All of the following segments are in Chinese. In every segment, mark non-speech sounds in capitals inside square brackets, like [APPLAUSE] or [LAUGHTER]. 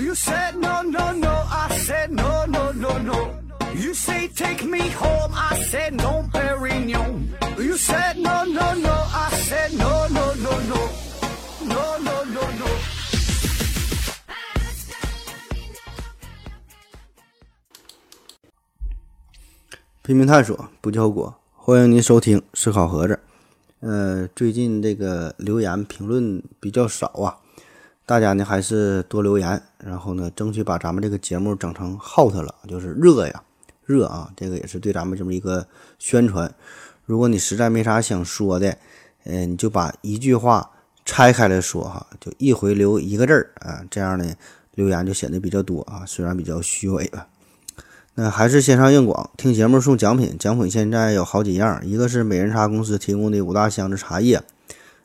You said no, no, no. I said no, no, no, no. You say take me home. I said no, Perignon. You said no, no, no. I said no, no, no, no. No, no, no, no. 拼命探索，不计后果。欢迎您收听思考盒子。呃，最近这个留言评论比较少啊，大家呢还是多留言，然后呢，争取把咱们这个节目整成 hot 了，就是热呀，热啊，这个也是对咱们这么一个宣传。如果你实在没啥想说的，嗯、你就把一句话拆开来说哈，就一回留一个字儿啊，这样呢留言就显得比较多啊，虽然比较虚伪吧。那还是线上硬广，听节目送奖品，奖品现在有好几样，一个是美人茶公司提供的五大箱子茶叶，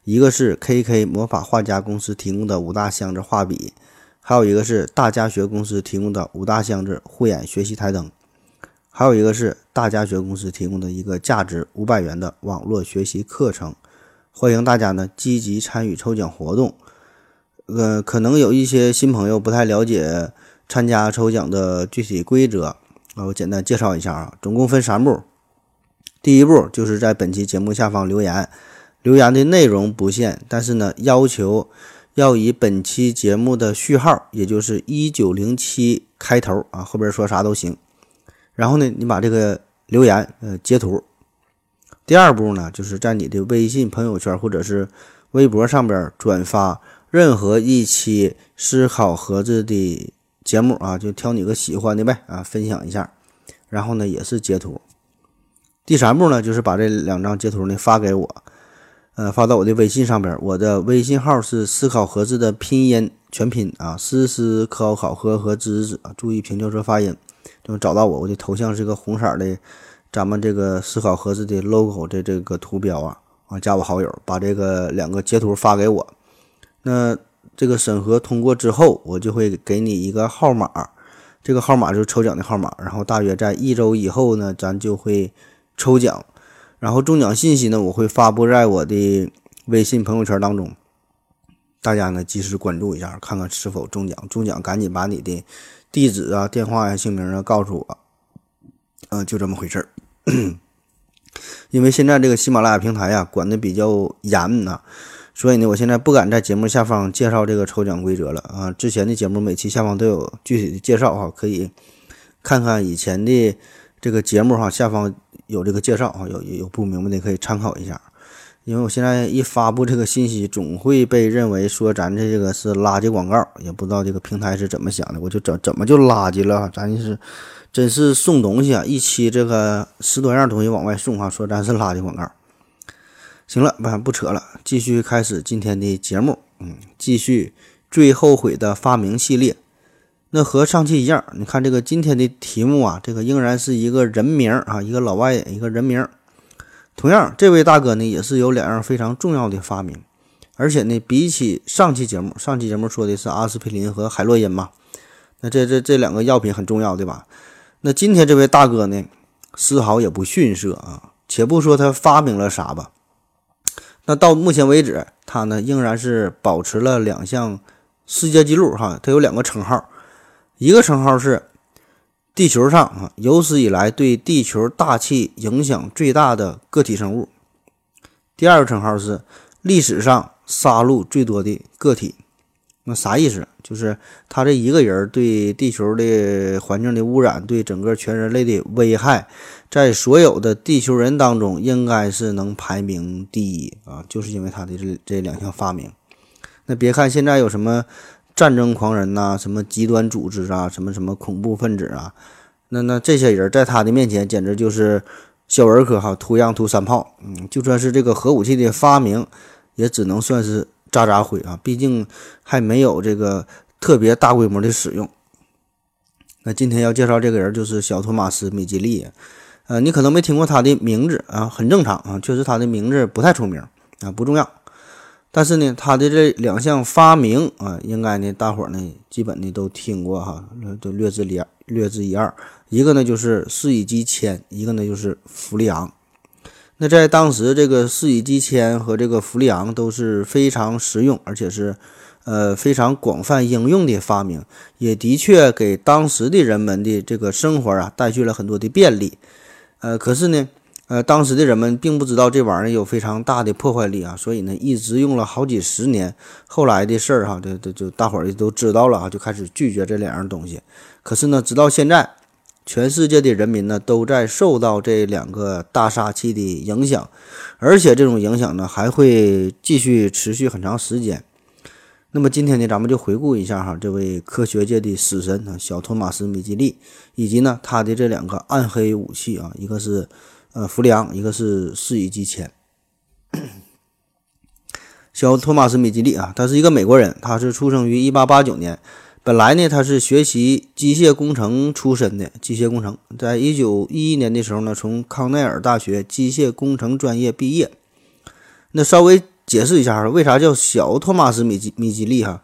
一个是 KK 魔法画家公司提供的五大箱子画笔，还有一个是大家学公司提供的五大箱子护眼学习台灯，还有一个是大家学公司提供的一个价值五百元的网络学习课程。欢迎大家呢积极参与抽奖活动。呃，可能有一些新朋友不太了解参加抽奖的具体规则。啊，我简单介绍一下啊，总共分三步。第一步就是在本期节目下方留言，留言的内容不限，但是呢，要求要以本期节目的序号，也就是一九零七开头啊，后边说啥都行。然后呢，你把这个留言呃截图。第二步呢，就是在你的微信朋友圈或者是微博上边转发任何一期思考盒子的。节目啊，就挑你个喜欢的呗啊，分享一下，然后呢也是截图。第三步呢，就是把这两张截图呢发给我，呃，发到我的微信上边。我的微信号是思考盒子的拼音全拼啊，思思考考和和知知啊，注意平翘舌发音，就能找到我。我的头像是个红色的，咱们这个思考盒子的 logo 的这个图标啊，啊，加我好友，把这个两个截图发给我。那。这个审核通过之后，我就会给你一个号码，这个号码就是抽奖的号码。然后大约在一周以后呢，咱就会抽奖，然后中奖信息呢，我会发布在我的微信朋友圈当中，大家呢及时关注一下，看看是否中奖。中奖赶紧把你的地址啊、电话呀、姓名啊告诉我。嗯，就这么回事儿。[CLEARS THROAT] 因为现在这个喜马拉雅平台呀，管的比较严呐。所以呢，我现在不敢在节目下方介绍这个抽奖规则了啊！之前的节目每期下方都有具体的介绍哈，可以看看以前的这个节目哈，下方有这个介绍啊，有有不明白的可以参考一下。因为我现在一发布这个信息，总会被认为说咱这个是垃圾广告，也不知道这个平台是怎么想的，我就怎怎么就垃圾了？咱就是真是送东西啊，一期这个十多样东西往外送啊，说咱是垃圾广告。行了，不不扯了，继续开始今天的节目。嗯，继续最后悔的发明系列。那和上期一样，你看这个今天的题目啊，这个仍然是一个人名啊，一个老外，一个人名。同样，这位大哥呢也是有两样非常重要的发明，而且呢，比起上期节目，上期节目说的是阿司匹林和海洛因嘛，那这这这两个药品很重要，对吧？那今天这位大哥呢，丝毫也不逊色啊。且不说他发明了啥吧。那到目前为止，他呢仍然是保持了两项世界纪录哈。他有两个称号，一个称号是地球上啊有史以来对地球大气影响最大的个体生物，第二个称号是历史上杀戮最多的个体。那啥意思？就是他这一个人对地球的环境的污染，对整个全人类的危害，在所有的地球人当中，应该是能排名第一啊！就是因为他的这这两项发明。那别看现在有什么战争狂人呐，什么极端组织啊，什么什么恐怖分子啊，那那这些人在他的面前简直就是小儿科哈，图样图三炮。嗯，就算是这个核武器的发明，也只能算是。渣渣灰啊，毕竟还没有这个特别大规模的使用。那今天要介绍这个人就是小托马斯·米基利，呃，你可能没听过他的名字啊，很正常啊，确实他的名字不太出名啊，不重要。但是呢，他的这两项发明啊，应该呢，大伙儿呢基本呢都听过哈，都略知一，略知一二。一个呢就是四乙基铅，一个呢就是氟利昂。那在当时，这个四乙基铅和这个氟利昂都是非常实用，而且是，呃非常广泛应用的发明，也的确给当时的人们的这个生活啊带去了很多的便利。呃，可是呢，呃，当时的人们并不知道这玩意儿有非常大的破坏力啊，所以呢，一直用了好几十年。后来的事儿哈，这这就大伙儿都知道了啊，就开始拒绝这两样东西。可是呢，直到现在，全世界的人民呢都在受到这两个大杀器的影响，而且这种影响呢还会继续持续很长时间。那么今天呢，咱们就回顾一下哈，这位科学界的死神啊，小托马斯·米基利，以及呢他的这两个暗黑武器啊，一个是呃氟利昂，一个是四乙基铅。小托马斯·米基利啊，他是一个美国人，他是出生于一八八九年。本来呢，他是学习机械工程出身的，机械工程，在一九一一年的时候呢，从康奈尔大学机械工程专业毕业。那稍微解释一下哈，为啥叫小托马斯米基米基利哈？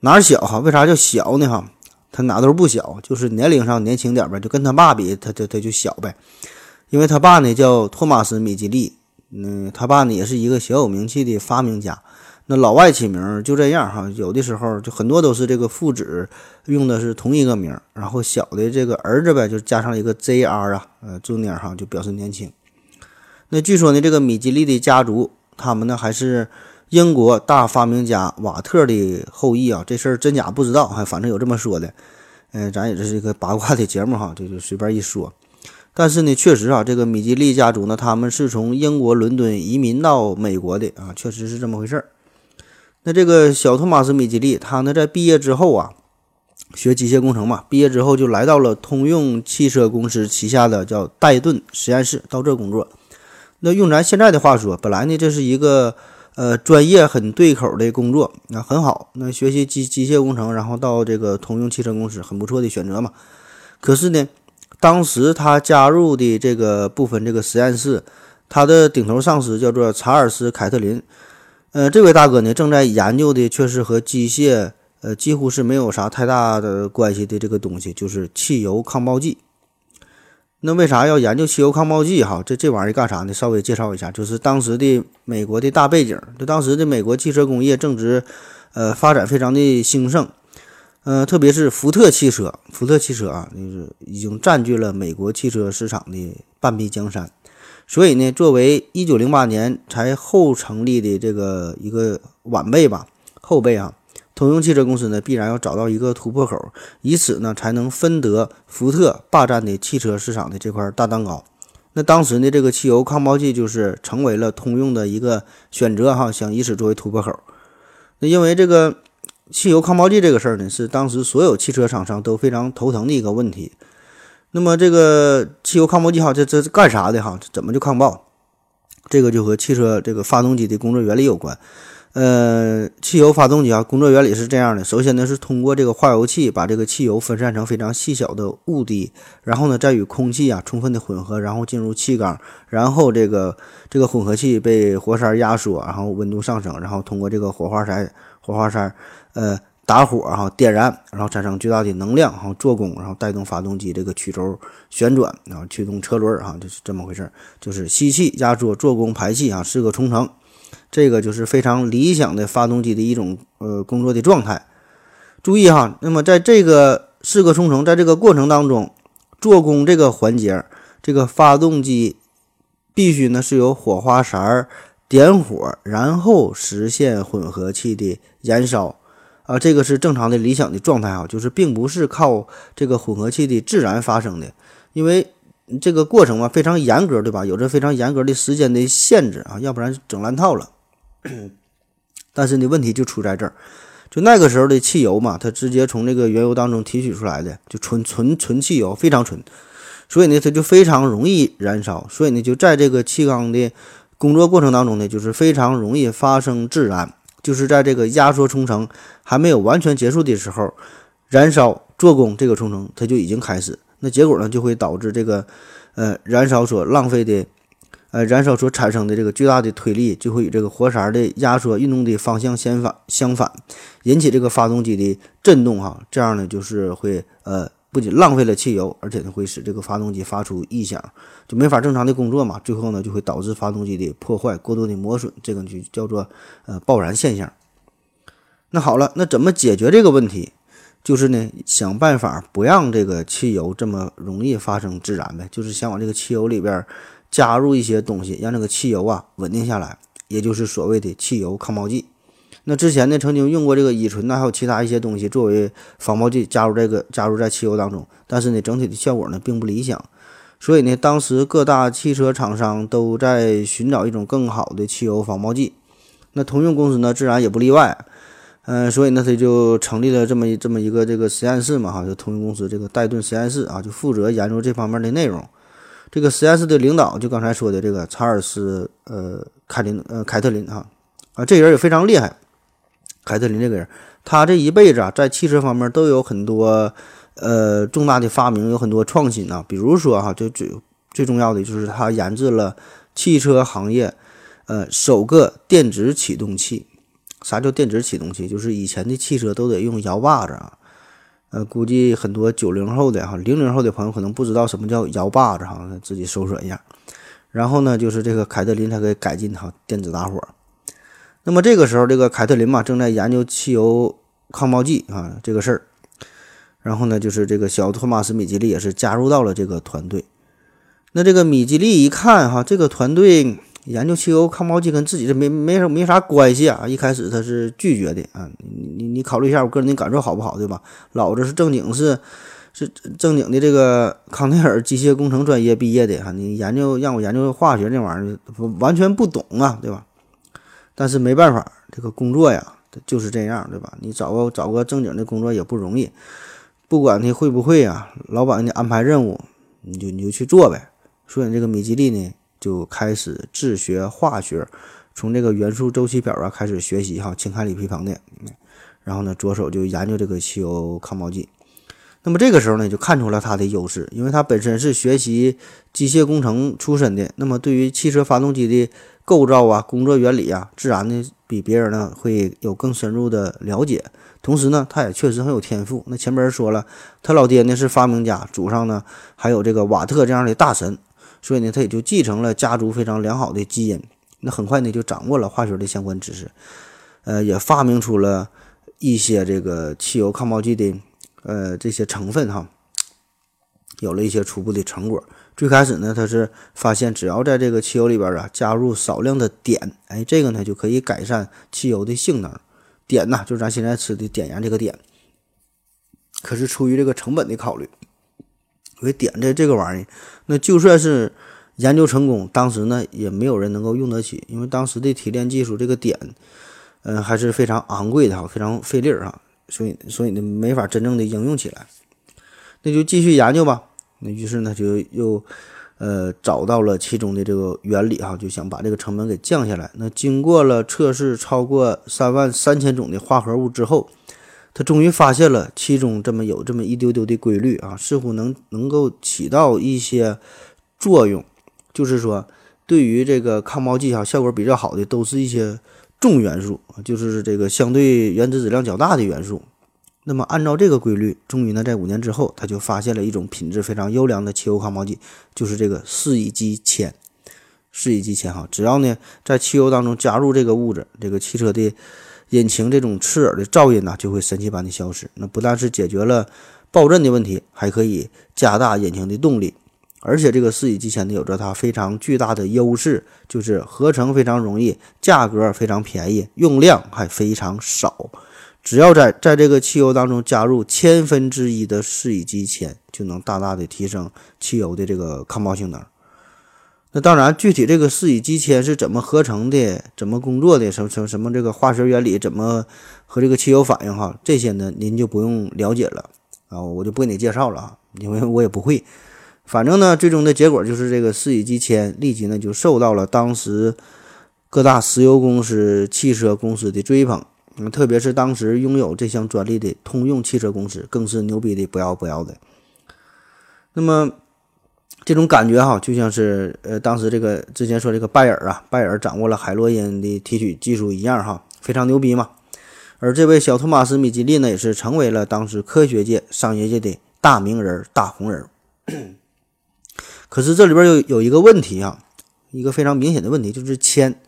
哪儿小哈？为啥叫小呢哈？他哪都不小，就是年龄上年轻点呗，就跟他爸比，他他他就小呗。因为他爸呢叫托马斯米吉利，嗯，他爸呢也是一个小有名气的发明家。那老外起名就这样哈，有的时候就很多都是这个父子用的是同一个名，然后小的这个儿子呗，就加上一个 J.R. 啊，呃，Junior 哈，就表示年轻。那据说呢，这个米吉利的家族，他们呢还是英国大发明家瓦特的后裔啊，这事儿真假不知道，哈，反正有这么说的。嗯，咱也这是一个八卦的节目哈，就就随便一说。但是呢，确实啊，这个米吉利家族呢，他们是从英国伦敦移民到美国的啊，确实是这么回事儿。那这个小托马斯·米吉利，他呢在毕业之后啊，学机械工程嘛，毕业之后就来到了通用汽车公司旗下的叫戴顿实验室，到这工作。那用咱现在的话说，本来呢这是一个呃专业很对口的工作，那很好。那学习机机械工程，然后到这个通用汽车公司，很不错的选择嘛。可是呢，当时他加入的这个部分这个实验室，他的顶头上司叫做查尔斯·凯特林。呃，这位大哥呢，正在研究的却是和机械呃几乎是没有啥太大的关系的这个东西，就是汽油抗爆剂。那为啥要研究汽油抗爆剂？哈，这这玩意儿干啥呢？稍微介绍一下，就是当时的美国的大背景。就当时的美国汽车工业正值呃发展非常的兴盛，呃，特别是福特汽车，福特汽车啊，就是已经占据了美国汽车市场的半壁江山。所以呢，作为一九零八年才后成立的这个一个晚辈吧，后辈啊，通用汽车公司呢必然要找到一个突破口，以此呢才能分得福特霸占的汽车市场的这块大蛋糕。那当时呢，这个汽油抗爆剂就是成为了通用的一个选择哈，想以此作为突破口。那因为这个汽油抗爆剂这个事儿呢，是当时所有汽车厂商都非常头疼的一个问题。那么这个汽油抗爆剂哈，这这是干啥的哈？怎么就抗爆？这个就和汽车这个发动机的工作原理有关。呃，汽油发动机啊，工作原理是这样的：首先呢是通过这个化油器把这个汽油分散成非常细小的雾滴，然后呢再与空气啊充分的混合，然后进入气缸，然后这个这个混合气被活塞压缩，然后温度上升，然后通过这个火花塞火花塞呃。打火哈，点燃，然后产生巨大的能量哈，做功，然后带动发动机这个曲轴旋转，然后驱动车轮哈，就是这么回事儿，就是吸气、压缩、做功、排气啊，四个冲程，这个就是非常理想的发动机的一种呃工作的状态。注意哈，那么在这个四个冲程，在这个过程当中，做功这个环节，这个发动机必须呢是由火花塞儿点火，然后实现混合气的燃烧。啊，这个是正常的理想的状态啊，就是并不是靠这个混合气的自然发生的，因为这个过程嘛非常严格，对吧？有着非常严格的时间的限制啊，要不然整烂套了。但是呢，问题就出在这儿，就那个时候的汽油嘛，它直接从这个原油当中提取出来的，就纯纯纯汽油，非常纯，所以呢，它就非常容易燃烧，所以呢，就在这个气缸的工作过程当中呢，就是非常容易发生自燃。就是在这个压缩冲程还没有完全结束的时候，燃烧做功这个冲程它就已经开始，那结果呢就会导致这个，呃，燃烧所浪费的，呃，燃烧所产生的这个巨大的推力就会与这个活塞的压缩运动的方向相反，相反，引起这个发动机的震动哈，这样呢就是会呃。不仅浪费了汽油，而且呢会使这个发动机发出异响，就没法正常的工作嘛。最后呢就会导致发动机的破坏、过度的磨损，这个就叫做呃爆燃现象。那好了，那怎么解决这个问题？就是呢，想办法不让这个汽油这么容易发生自燃呗，就是想往这个汽油里边加入一些东西，让这个汽油啊稳定下来，也就是所谓的汽油抗爆剂。那之前呢，曾经用过这个乙醇呐，还有其他一些东西作为防爆剂加入这个加入在汽油当中，但是呢，整体的效果呢并不理想。所以呢，当时各大汽车厂商都在寻找一种更好的汽油防爆剂。那通用公司呢，自然也不例外。嗯，所以呢，他就成立了这么这么一个这个实验室嘛，哈，就通用公司这个戴顿实验室啊，就负责研究这方面的内容。这个实验室的领导就刚才说的这个查尔斯呃凯林呃凯特林哈啊，这人也非常厉害。凯特林这个人，他这一辈子啊，在汽车方面都有很多呃重大的发明，有很多创新啊。比如说哈，就最最重要的就是他研制了汽车行业呃首个电子启动器。啥叫电子启动器？就是以前的汽车都得用摇把子啊。呃，估计很多九零后的哈、零零后的朋友可能不知道什么叫摇把子哈，自己搜索一下。然后呢，就是这个凯特林他给改进哈电子打火。那么这个时候，这个凯特琳嘛正在研究汽油抗爆剂啊这个事儿，然后呢，就是这个小托马斯米吉利也是加入到了这个团队。那这个米吉利一看哈，这个团队研究汽油抗爆剂跟自己这没没什没啥关系啊，一开始他是拒绝的啊。你你你考虑一下我个人的感受好不好，对吧？老子是正经是是正经的这个康奈尔机械工程专业毕业的哈，你研究让我研究化学这玩意儿，完全不懂啊，对吧？但是没办法，这个工作呀，就是这样，对吧？你找个找个正经的工作也不容易，不管你会不会啊，老板给你安排任务，你就你就去做呗。所以这个米吉利呢，就开始自学化学，从这个元素周期表啊开始学习哈，氢氦锂铍硼的，然后呢，着手就研究这个汽油抗爆剂。那么这个时候呢，就看出了他的优势，因为他本身是学习机械工程出身的，那么对于汽车发动机的。构造啊，工作原理啊，自然呢比别人呢会有更深入的了解。同时呢，他也确实很有天赋。那前边说了，他老爹呢是发明家，祖上呢还有这个瓦特这样的大神，所以呢他也就继承了家族非常良好的基因。那很快呢就掌握了化学的相关知识，呃，也发明出了一些这个汽油抗爆剂的呃这些成分哈，有了一些初步的成果。最开始呢，他是发现只要在这个汽油里边啊加入少量的碘，哎，这个呢就可以改善汽油的性能。碘呐，就是咱现在吃的碘盐这个碘。可是出于这个成本的考虑，因为碘这这个玩意儿，那就算是研究成功，当时呢也没有人能够用得起，因为当时的提炼技术这个碘，嗯，还是非常昂贵的哈，非常费力儿哈，所以所以呢没法真正的应用起来。那就继续研究吧。那于是呢，就又，呃，找到了其中的这个原理哈，就想把这个成本给降下来。那经过了测试超过三万三千种的化合物之后，他终于发现了其中这么有这么一丢丢的规律啊，似乎能能够起到一些作用。就是说，对于这个抗爆剂哈，效果比较好的都是一些重元素，就是这个相对原子质量较大的元素。那么，按照这个规律，终于呢，在五年之后，他就发现了一种品质非常优良的汽油抗爆剂，就是这个四乙基铅。四乙基铅哈，只要呢在汽油当中加入这个物质，这个汽车的引擎这种刺耳的噪音呢，就会神奇般的消失。那不但是解决了爆震的问题，还可以加大引擎的动力。而且这个四乙基铅呢，有着它非常巨大的优势，就是合成非常容易，价格非常便宜，用量还非常少。只要在在这个汽油当中加入千分之一的四乙基铅，就能大大的提升汽油的这个抗爆性能。那当然，具体这个四乙基铅是怎么合成的，怎么工作的，什么什么什么这个化学原理怎么和这个汽油反应哈，这些呢您就不用了解了啊，我就不给你介绍了啊，因为我也不会。反正呢，最终的结果就是这个四乙基铅立即呢就受到了当时各大石油公司、汽车公司的追捧。嗯，特别是当时拥有这项专利的通用汽车公司，更是牛逼的不要不要的。那么，这种感觉哈，就像是呃，当时这个之前说这个拜耳啊，拜耳掌握了海洛因的提取技术一样哈，非常牛逼嘛。而这位小托马斯米吉利呢，也是成为了当时科学界、商业界的大名人、大红人。可是这里边有有一个问题啊，一个非常明显的问题，就是铅，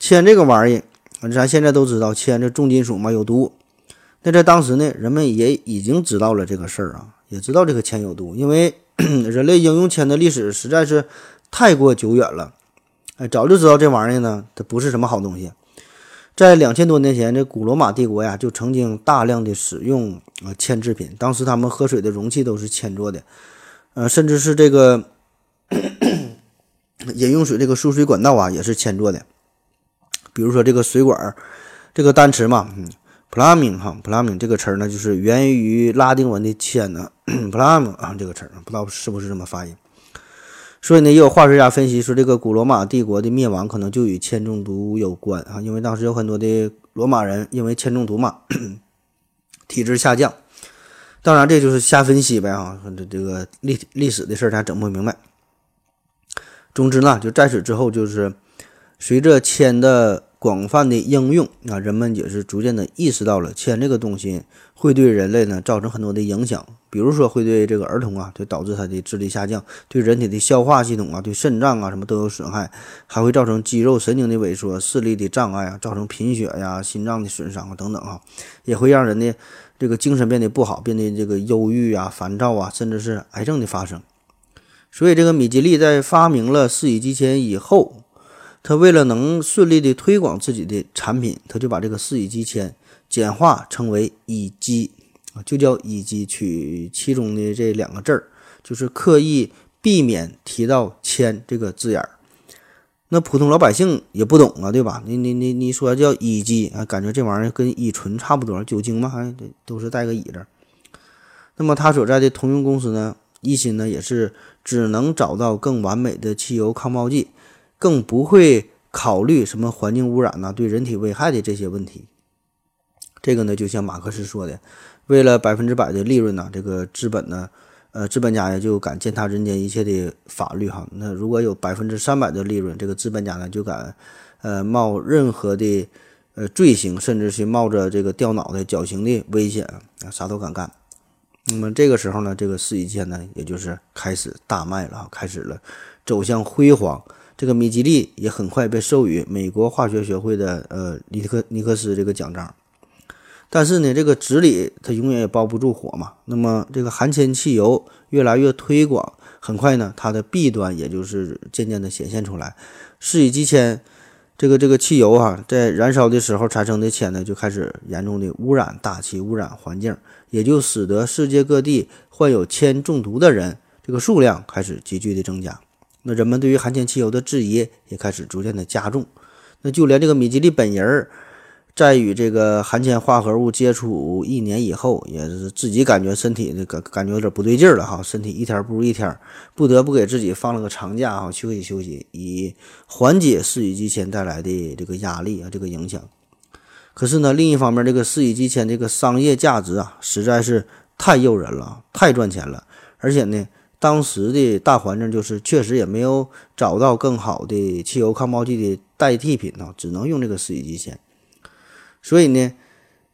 铅这个玩意儿。反正咱现在都知道铅这重金属嘛有毒，那在当时呢，人们也已经知道了这个事儿啊，也知道这个铅有毒，因为 [CLEARS THROAT] 人类应用铅的历史实在是太过久远了，哎，早就知道这玩意儿呢，它不是什么好东西。在两千多年前，这古罗马帝国呀，就曾经大量的使用呃铅制品，当时他们喝水的容器都是铅做的，呃，甚至是这个 [CLEARS THROAT] 饮用水这个输水管道啊，也是铅做的。比如说这个水管，这个单词嘛，嗯，plumbing 哈，plumbing 这个词呢，就是源于拉丁文的铅呢，plumb 啊这个词儿，不知道是不是这么发音。所以呢，也有化学家分析说，这个古罗马帝国的灭亡可能就与铅中毒有关啊，因为当时有很多的罗马人因为铅中毒嘛，体质下降。当然，这就是瞎分析呗啊，这这个历历史的事儿咱整不明白。总之呢，就在此之后，就是随着铅的。广泛的应用啊，人们也是逐渐的意识到了铅这个东西会对人类呢造成很多的影响，比如说会对这个儿童啊，就导致他的智力下降，对人体的消化系统啊，对肾脏啊什么都有损害，还会造成肌肉神经的萎缩、视力的障碍啊，造成贫血呀、心脏的损伤啊等等啊，也会让人的这个精神变得不好，变得这个忧郁啊、烦躁啊，甚至是癌症的发生。所以这个米吉利在发明了四乙基铅以后。他为了能顺利的推广自己的产品，他就把这个四乙基铅简化成为乙基啊，就叫乙基，取其中的这两个字儿，就是刻意避免提到铅这个字眼儿。那普通老百姓也不懂啊，对吧？你你你你说叫乙基啊，感觉这玩意儿跟乙醇差不多，酒精嘛，还都是带个乙字。那么他所在的通用公司呢，一心呢也是只能找到更完美的汽油抗爆剂。更不会考虑什么环境污染呐，对人体危害的这些问题。这个呢，就像马克思说的，为了百分之百的利润呢，这个资本呢，呃，资本家呀就敢践踏人间一切的法律哈。那如果有百分之三百的利润，这个资本家呢就敢，呃，冒任何的呃罪行，甚至是冒着这个掉脑袋、绞刑的危险啊，啥都敢干。那么这个时候呢，这个四乙酰呢，也就是开始大卖了，开始了走向辉煌。这个米吉利也很快被授予美国化学学会的呃尼克尼克斯这个奖章，但是呢，这个纸里它永远也包不住火嘛。那么这个含铅汽油越来越推广，很快呢，它的弊端也就是渐渐的显现出来。四乙基铅这个这个汽油啊，在燃烧的时候产生的铅呢，就开始严重的污染大气、污染环境，也就使得世界各地患有铅中毒的人这个数量开始急剧的增加。那人们对于含铅汽油的质疑也开始逐渐的加重，那就连这个米吉利本人儿，在与这个含铅化合物接触一年以后，也是自己感觉身体这个感觉有点不对劲儿了哈，身体一天不如一天，不得不给自己放了个长假哈，休息休息，以缓解四乙基铅带来的这个压力啊，这个影响。可是呢，另一方面，这个四乙基铅这个商业价值啊，实在是太诱人了，太赚钱了，而且呢。当时的大环境就是，确实也没有找到更好的汽油抗爆剂的代替品呢，只能用这个四乙基铅。所以呢，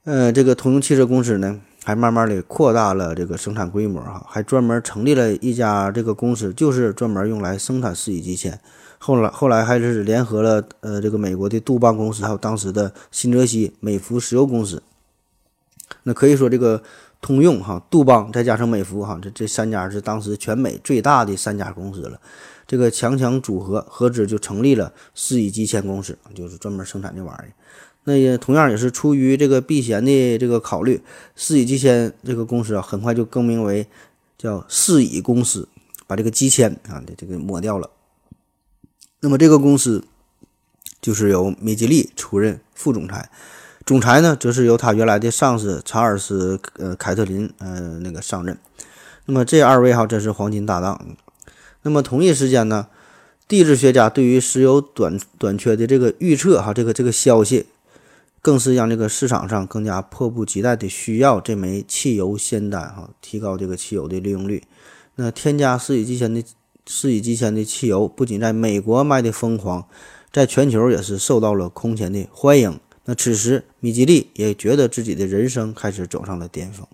呃，这个通用汽车公司呢，还慢慢的扩大了这个生产规模哈，还专门成立了一家这个公司，就是专门用来生产四乙基铅。后来后来还是联合了呃这个美国的杜邦公司，还有当时的新泽西美孚石油公司。那可以说这个。通用哈、杜邦再加上美孚哈，这这三家是当时全美最大的三家公司了。这个强强组合，合资就成立了四乙基铅公司，就是专门生产这玩意儿。那也同样也是出于这个避嫌的这个考虑，四乙基铅这个公司啊，很快就更名为叫四乙公司，把这个基铅啊的这个抹掉了。那么这个公司就是由米吉利出任副总裁。总裁呢，则是由他原来的上司查尔斯·呃凯特林呃那个上任。那么这二位哈真是黄金搭档。那么同一时间呢，地质学家对于石油短短缺的这个预测哈，这个这个消息，更是让这个市场上更加迫不及待的需要这枚汽油仙丹哈，提高这个汽油的利用率。那添加四乙基铅的四乙基铅的汽油，不仅在美国卖的疯狂，在全球也是受到了空前的欢迎。那此时，米吉利也觉得自己的人生开始走上了巅峰。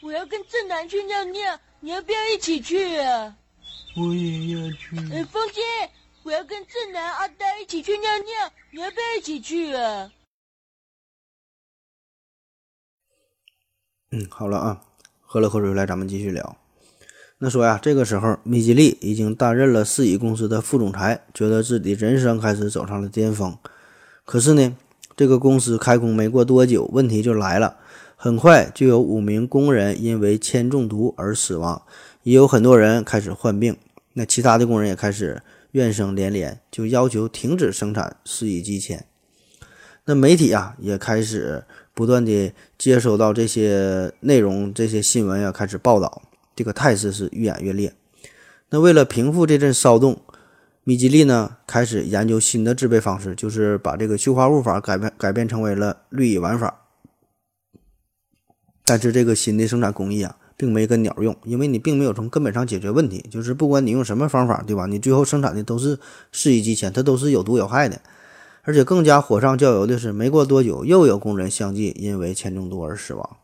我要跟正南去尿尿，你要不要一起去啊？我也要去。哎，风姐，我要跟正南、阿呆一起去尿尿，你要不要一起去啊？嗯，好了啊，喝了口水来，咱们继续聊。那说呀，这个时候米吉利已经担任了四乙公司的副总裁，觉得自己人生开始走上了巅峰。可是呢，这个公司开工没过多久，问题就来了。很快就有五名工人因为铅中毒而死亡，也有很多人开始患病。那其他的工人也开始怨声连连，就要求停止生产四乙基铅。那媒体啊也开始不断的接收到这些内容，这些新闻呀开始报道。这个态势是愈演愈烈。那为了平复这阵骚动，米吉利呢开始研究新的制备方式，就是把这个溴化物法改变改变成为了氯乙烷法。但是这个新的生产工艺啊，并没跟鸟用，因为你并没有从根本上解决问题。就是不管你用什么方法，对吧？你最后生产的都是四乙基铅，它都是有毒有害的。而且更加火上浇油的是，没过多久，又有工人相继因为铅中毒而死亡。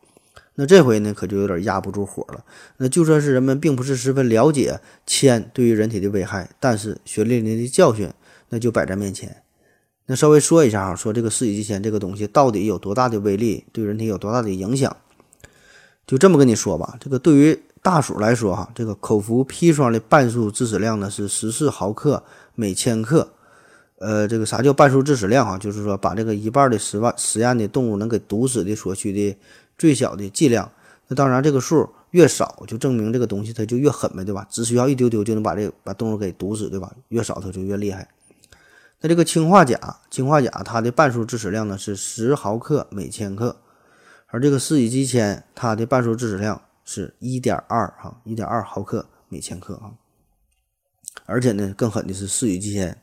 那这回呢，可就有点压不住火了。那就算是人们并不是十分了解铅对于人体的危害，但是血淋淋的教训那就摆在面前。那稍微说一下哈，说这个四乙基铅这个东西到底有多大的威力，对人体有多大的影响？就这么跟你说吧，这个对于大鼠来说哈，这个口服砒霜的半数致死量呢是十四毫克每千克。呃，这个啥叫半数致死量哈？就是说把这个一半的实万实验的动物能给毒死的所需的。最小的剂量，那当然这个数越少，就证明这个东西它就越狠呗，对吧？只需要一丢丢就能把这把动物给毒死，对吧？越少它就越厉害。那这个氰化钾，氰化钾它的半数致死量呢是十毫克每千克，而这个四乙基铅它的半数致死量是一点二哈，一点二毫克每千克啊。而且呢，更狠的是四乙基铅，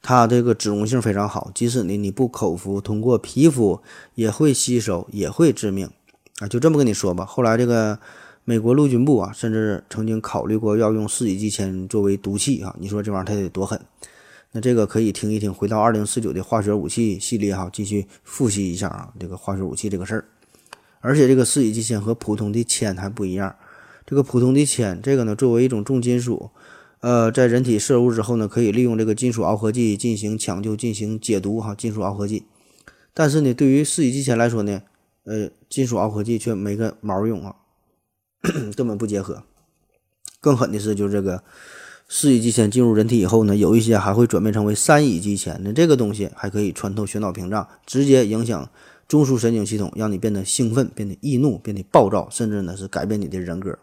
它这个脂溶性非常好，即使呢你不口服，通过皮肤也会吸收，也会致命。啊，就这么跟你说吧。后来这个美国陆军部啊，甚至曾经考虑过要用四乙基铅作为毒气啊。你说这玩意儿它得多狠？那这个可以听一听，回到二零四九的化学武器系列哈，继续复习一下啊，这个化学武器这个事儿。而且这个四乙基铅和普通的铅还不一样。这个普通的铅，这个呢作为一种重金属，呃，在人体摄入之后呢，可以利用这个金属螯合剂进行抢救、进行解毒哈，金属螯合剂。但是呢，对于四乙基铅来说呢，呃，金属螯合剂却没个毛用啊，[CLEARS THROAT] 根本不结合。更狠的是，就是这个四乙基铅进入人体以后呢，有一些还会转变成为三乙基铅。那这个东西还可以穿透血脑屏障，直接影响中枢神经系统，让你变得兴奋、变得易怒、变得暴躁，甚至呢是改变你的人格。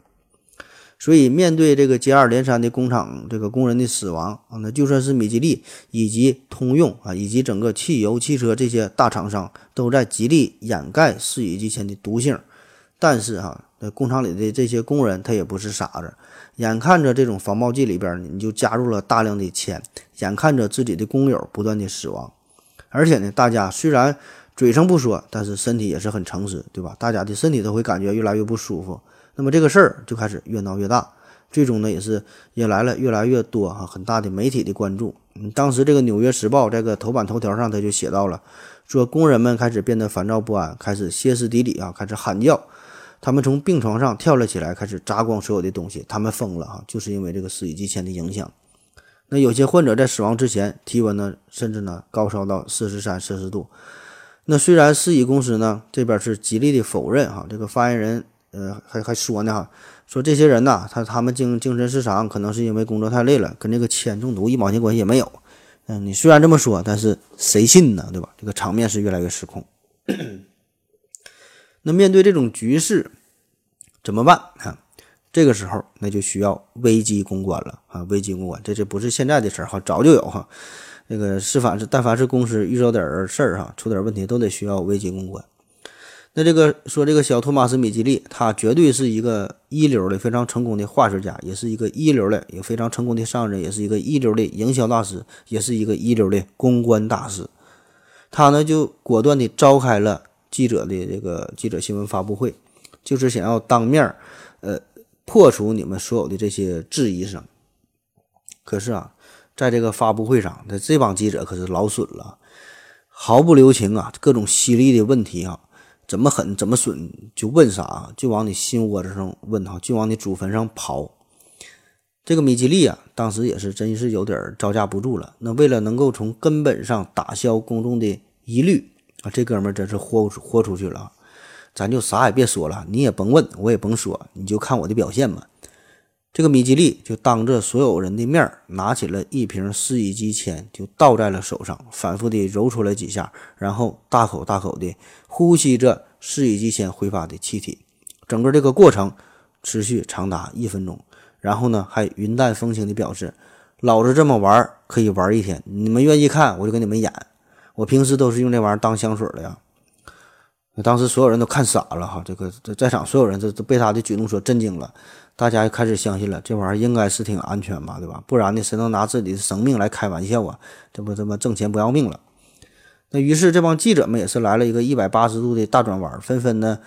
所以，面对这个接二连三的工厂这个工人的死亡啊，那就算是米吉利以及通用啊，以及整个汽油汽车这些大厂商都在极力掩盖四乙基铅的毒性，但是哈，那工厂里的这些工人他也不是傻子，眼看着这种防爆剂里边你就加入了大量的铅，眼看着自己的工友不断的死亡，而且呢，大家虽然嘴上不说，但是身体也是很诚实，对吧？大家的身体都会感觉越来越不舒服。那么这个事儿就开始越闹越大，最终呢也是引来了越来越多哈很大的媒体的关注。嗯，当时这个《纽约时报》这个头版头条上他就写到了，说工人们开始变得烦躁不安，开始歇斯底里啊，开始喊叫，他们从病床上跳了起来，开始砸光所有的东西，他们疯了哈，就是因为这个四乙基铅的影响。那有些患者在死亡之前，体温呢甚至呢高烧到四十三摄氏度。那虽然四乙公司呢这边是极力的否认哈，这个发言人。呃，还还说呢哈，说这些人呐，他他们精精神失常，可能是因为工作太累了，跟这个铅中毒一毛钱关系也没有。嗯，你虽然这么说，但是谁信呢？对吧？这个场面是越来越失控。那面对这种局势怎么办啊？这个时候那就需要危机公关了啊！危机公关，这这不是现在的事儿哈，早就有哈。那个是凡是但凡是公司遇到点事儿哈，出点问题都得需要危机公关。那这个说这个小托马斯米基利，他绝对是一个一流的、非常成功的化学家，也是一个一流的、也非常成功的商人，也是一个一流的营销大师，也是一个一流的公关大师。他呢就果断的召开了记者的这个记者新闻发布会，就是想要当面呃破除你们所有的这些质疑声。可是啊，在这个发布会上，那这帮记者可是老损了，毫不留情啊，各种犀利的问题啊。怎么狠怎么损，就问啥就往你心窝子上问哈，就往你祖坟上刨。这个米吉利啊，当时也是真是有点招架不住了。那为了能够从根本上打消公众的疑虑啊，这哥们真是豁豁出去了。咱就啥也别说了，你也甭问，我也甭说，你就看我的表现吧。这个米吉利就当着所有人的面，拿起了一瓶四乙基铅，就倒在了手上，反复的揉出来几下，然后大口大口的呼吸着四乙基铅挥发的气体。整个这个过程持续长达一分钟。然后呢，还云淡风轻的表示：“老子这么玩可以玩一天，你们愿意看我就给你们演。我平时都是用这玩意儿当香水的呀。”当时所有人都看傻了哈，这个在场所有人都都被他的举动所震惊了，大家开始相信了，这玩意儿应该是挺安全吧，对吧？不然呢，谁能拿自己的生命来开玩笑啊？这不这么挣钱不要命了？那于是这帮记者们也是来了一个一百八十度的大转弯，纷纷呢，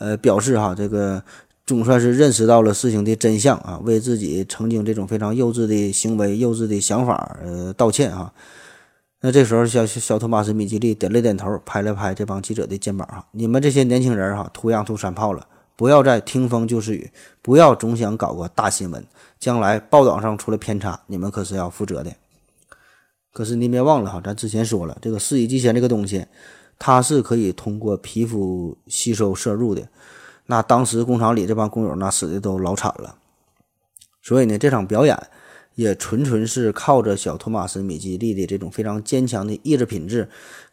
呃，表示哈，这个总算是认识到了事情的真相啊，为自己曾经这种非常幼稚的行为、幼稚的想法呃道歉哈。那这时候，小小托马斯·米基利点了点头，拍了拍这帮记者的肩膀哈，你们这些年轻人哈，图洋图山炮了，不要再听风就是雨，不要总想搞个大新闻，将来报道上出了偏差，你们可是要负责的。可是你别忘了哈，咱之前说了，这个四乙基铅这个东西，它是可以通过皮肤吸收摄入的。那当时工厂里这帮工友那死的都老惨了，所以呢，这场表演。也纯纯是靠着小托马斯·米基利的这种非常坚强的意志品质，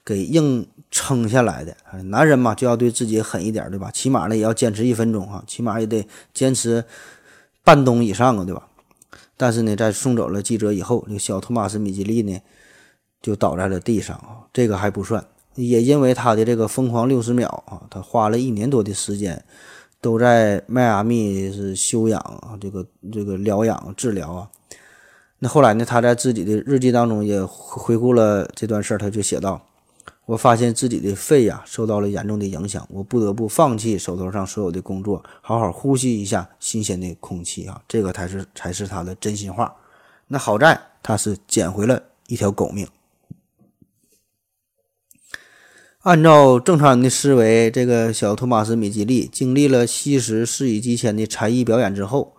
给硬撑下来的。男人嘛，就要对自己狠一点，对吧？起码呢，也要坚持一分钟啊，起码也得坚持半冬以上啊，对吧？但是呢，在送走了记者以后，这个小托马斯·米吉利呢，就倒在了地上啊。这个还不算，也因为他的这个疯狂六十秒啊，他花了一年多的时间，都在迈阿密是休养啊，这个这个疗养治疗啊。那后来呢？他在自己的日记当中也回顾了这段事儿，他就写道：“我发现自己的肺呀受到了严重的影响，我不得不放弃手头上所有的工作，好好呼吸一下新鲜的空气啊！这个才是才是他的真心话。那好在他是捡回了一条狗命。按照正常人的思维，这个小托马斯·米基利经历了吸食四乙基铅的才艺表演之后，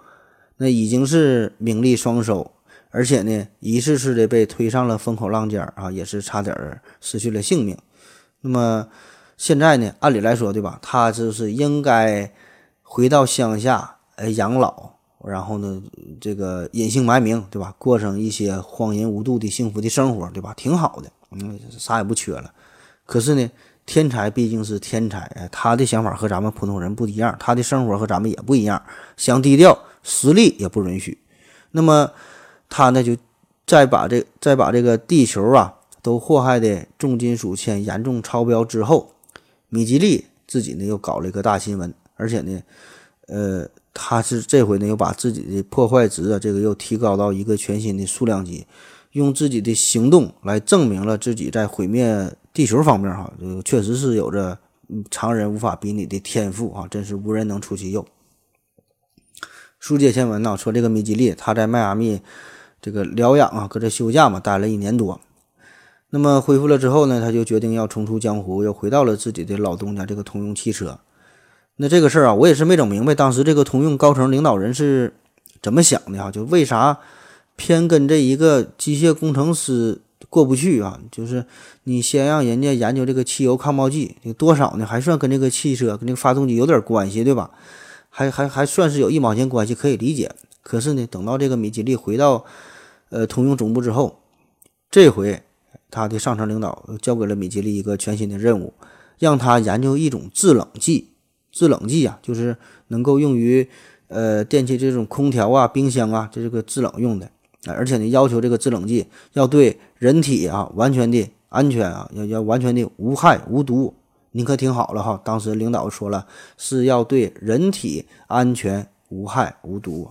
那已经是名利双收。”而且呢，一次次的被推上了风口浪尖啊，也是差点失去了性命。那么现在呢，按理来说，对吧？他就是应该回到乡下，呃，养老，然后呢，这个隐姓埋名，对吧？过上一些荒淫无度的幸福的生活，对吧？挺好的，嗯，啥也不缺了。可是呢，天才毕竟是天才，他的想法和咱们普通人不一样，他的生活和咱们也不一样，想低调，实力也不允许。那么。他呢，就再把这再把这个地球啊都祸害的重金属铅严重超标之后，米吉利自己呢又搞了一个大新闻，而且呢，呃，他是这回呢又把自己的破坏值啊这个又提高到一个全新的数量级，用自己的行动来证明了自己在毁灭地球方面哈，这个确实是有着常人无法比拟的天赋啊，真是无人能出其右。书接前文呢，说这个米吉利他在迈阿密。这个疗养啊，搁这休假嘛，待了一年多。那么恢复了之后呢，他就决定要重出江湖，又回到了自己的老东家这个通用汽车。那这个事儿啊，我也是没整明白，当时这个通用高层领导人是怎么想的啊？就为啥偏跟这一个机械工程师过不去啊？就是你先让人家研究这个汽油抗爆剂，多少呢？还算跟这个汽车跟这个发动机有点关系，对吧？还还还算是有一毛钱关系，可以理解。可是呢，等到这个米吉利回到呃，通用总部之后，这回他的上层领导交给了米吉利一个全新的任务，让他研究一种制冷剂。制冷剂啊，就是能够用于呃电器这种空调啊、冰箱啊，这这个制冷用的。而且呢，要求这个制冷剂要对人体啊完全的安全啊，要要完全的无害无毒。你可听好了哈，当时领导说了，是要对人体安全无害无毒。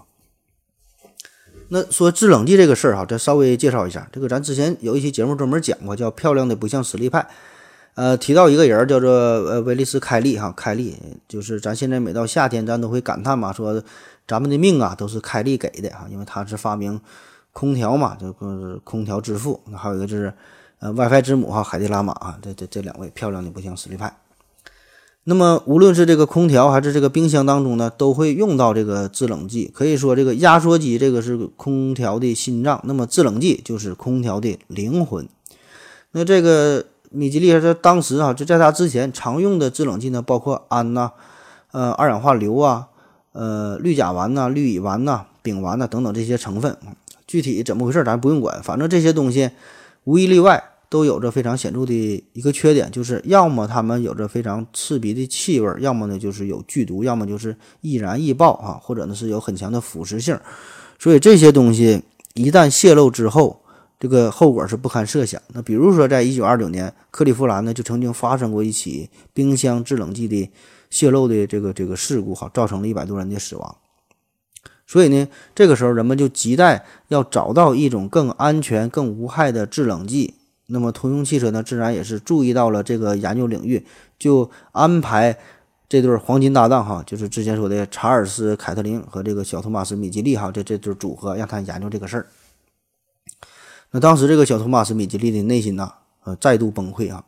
那说制冷剂这个事儿哈，再稍微介绍一下。这个咱之前有一期节目专门讲过，叫“漂亮的不像实力派”。呃，提到一个人叫做呃威利斯·开利哈，开利就是咱现在每到夏天，咱都会感叹嘛，说咱们的命啊都是开利给的哈，因为他是发明空调嘛，这个空调之父。那还有一个就是呃 WiFi 之母哈，海蒂拉玛啊，这这这两位漂亮的不像实力派。那么无论是这个空调还是这个冰箱当中呢，都会用到这个制冷剂。可以说，这个压缩机这个是空调的心脏，那么制冷剂就是空调的灵魂。那这个米吉利在当时啊，就在它之前常用的制冷剂呢，包括氨呐、呃二氧化硫啊、呃氯甲烷呐、氯乙烷呐、丙烷呐等等这些成分。具体怎么回事咱不用管，反正这些东西无一例外。都有着非常显著的一个缺点，就是要么它们有着非常刺鼻的气味，要么呢就是有剧毒，要么就是易燃易爆啊，或者呢是有很强的腐蚀性。所以这些东西一旦泄露之后，这个后果是不堪设想。那比如说，在一九二九年，克利夫兰呢就曾经发生过一起冰箱制冷剂的泄漏的这个这个事故，哈，造成了一百多人的死亡。所以呢，这个时候人们就急待要找到一种更安全、更无害的制冷剂。那么通用汽车呢，自然也是注意到了这个研究领域，就安排这对黄金搭档哈，就是之前说的查尔斯·凯特琳和这个小托马斯·米吉利哈，这这对组合让他研究这个事儿。那当时这个小托马斯·米吉利的内心呐，呃，再度崩溃啊！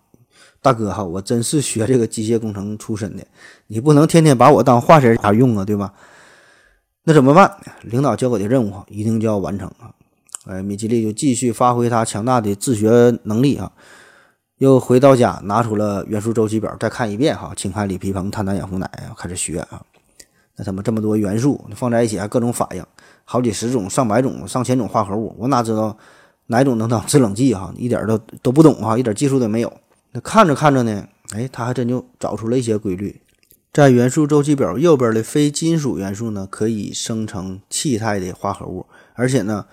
大哥哈，我真是学这个机械工程出身的，你不能天天把我当化学家用啊，对吧？那怎么办？领导交给的任务一定就要完成啊！哎，米吉利就继续发挥他强大的自学能力啊，又回到家拿出了元素周期表再看一遍哈，氢氦锂铍硼碳氮氧氟氖啊，开始学啊。那怎么这么多元素放在一起还各种反应，好几十种、上百种、上千种化合物，我哪知道哪种能当 [LAUGHS] 制冷剂哈？一点都都不懂哈，一点技术都没有。那看着看着呢，哎，他还真就找出了一些规律，在元素周期表右边的非金属元素呢，可以生成气态的化合物，而且呢。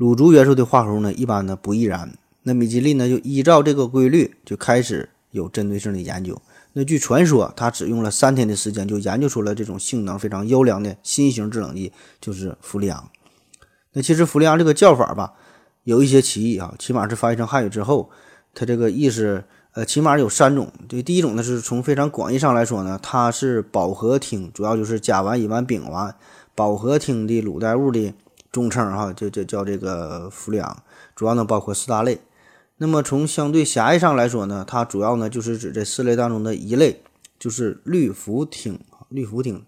卤族元素的化合物呢，一般呢不易燃。那米吉利呢，就依照这个规律，就开始有针对性的研究。那据传说，他只用了三天的时间，就研究出了这种性能非常优良的新型制冷剂，就是氟利昂。那其实氟利昂这个叫法吧，有一些歧义啊，起码是翻译成汉语之后，它这个意思，呃，起码有三种。这第一种呢，是从非常广义上来说呢，它是饱和烃，主要就是甲烷、乙烷、丙烷，饱和烃的卤代物的。中称哈，就就叫这个氟利昂，主要呢包括四大类。那么从相对狭义上来说呢，它主要呢就是指这四类当中的一类，就是氯氟烃。氯氟烃，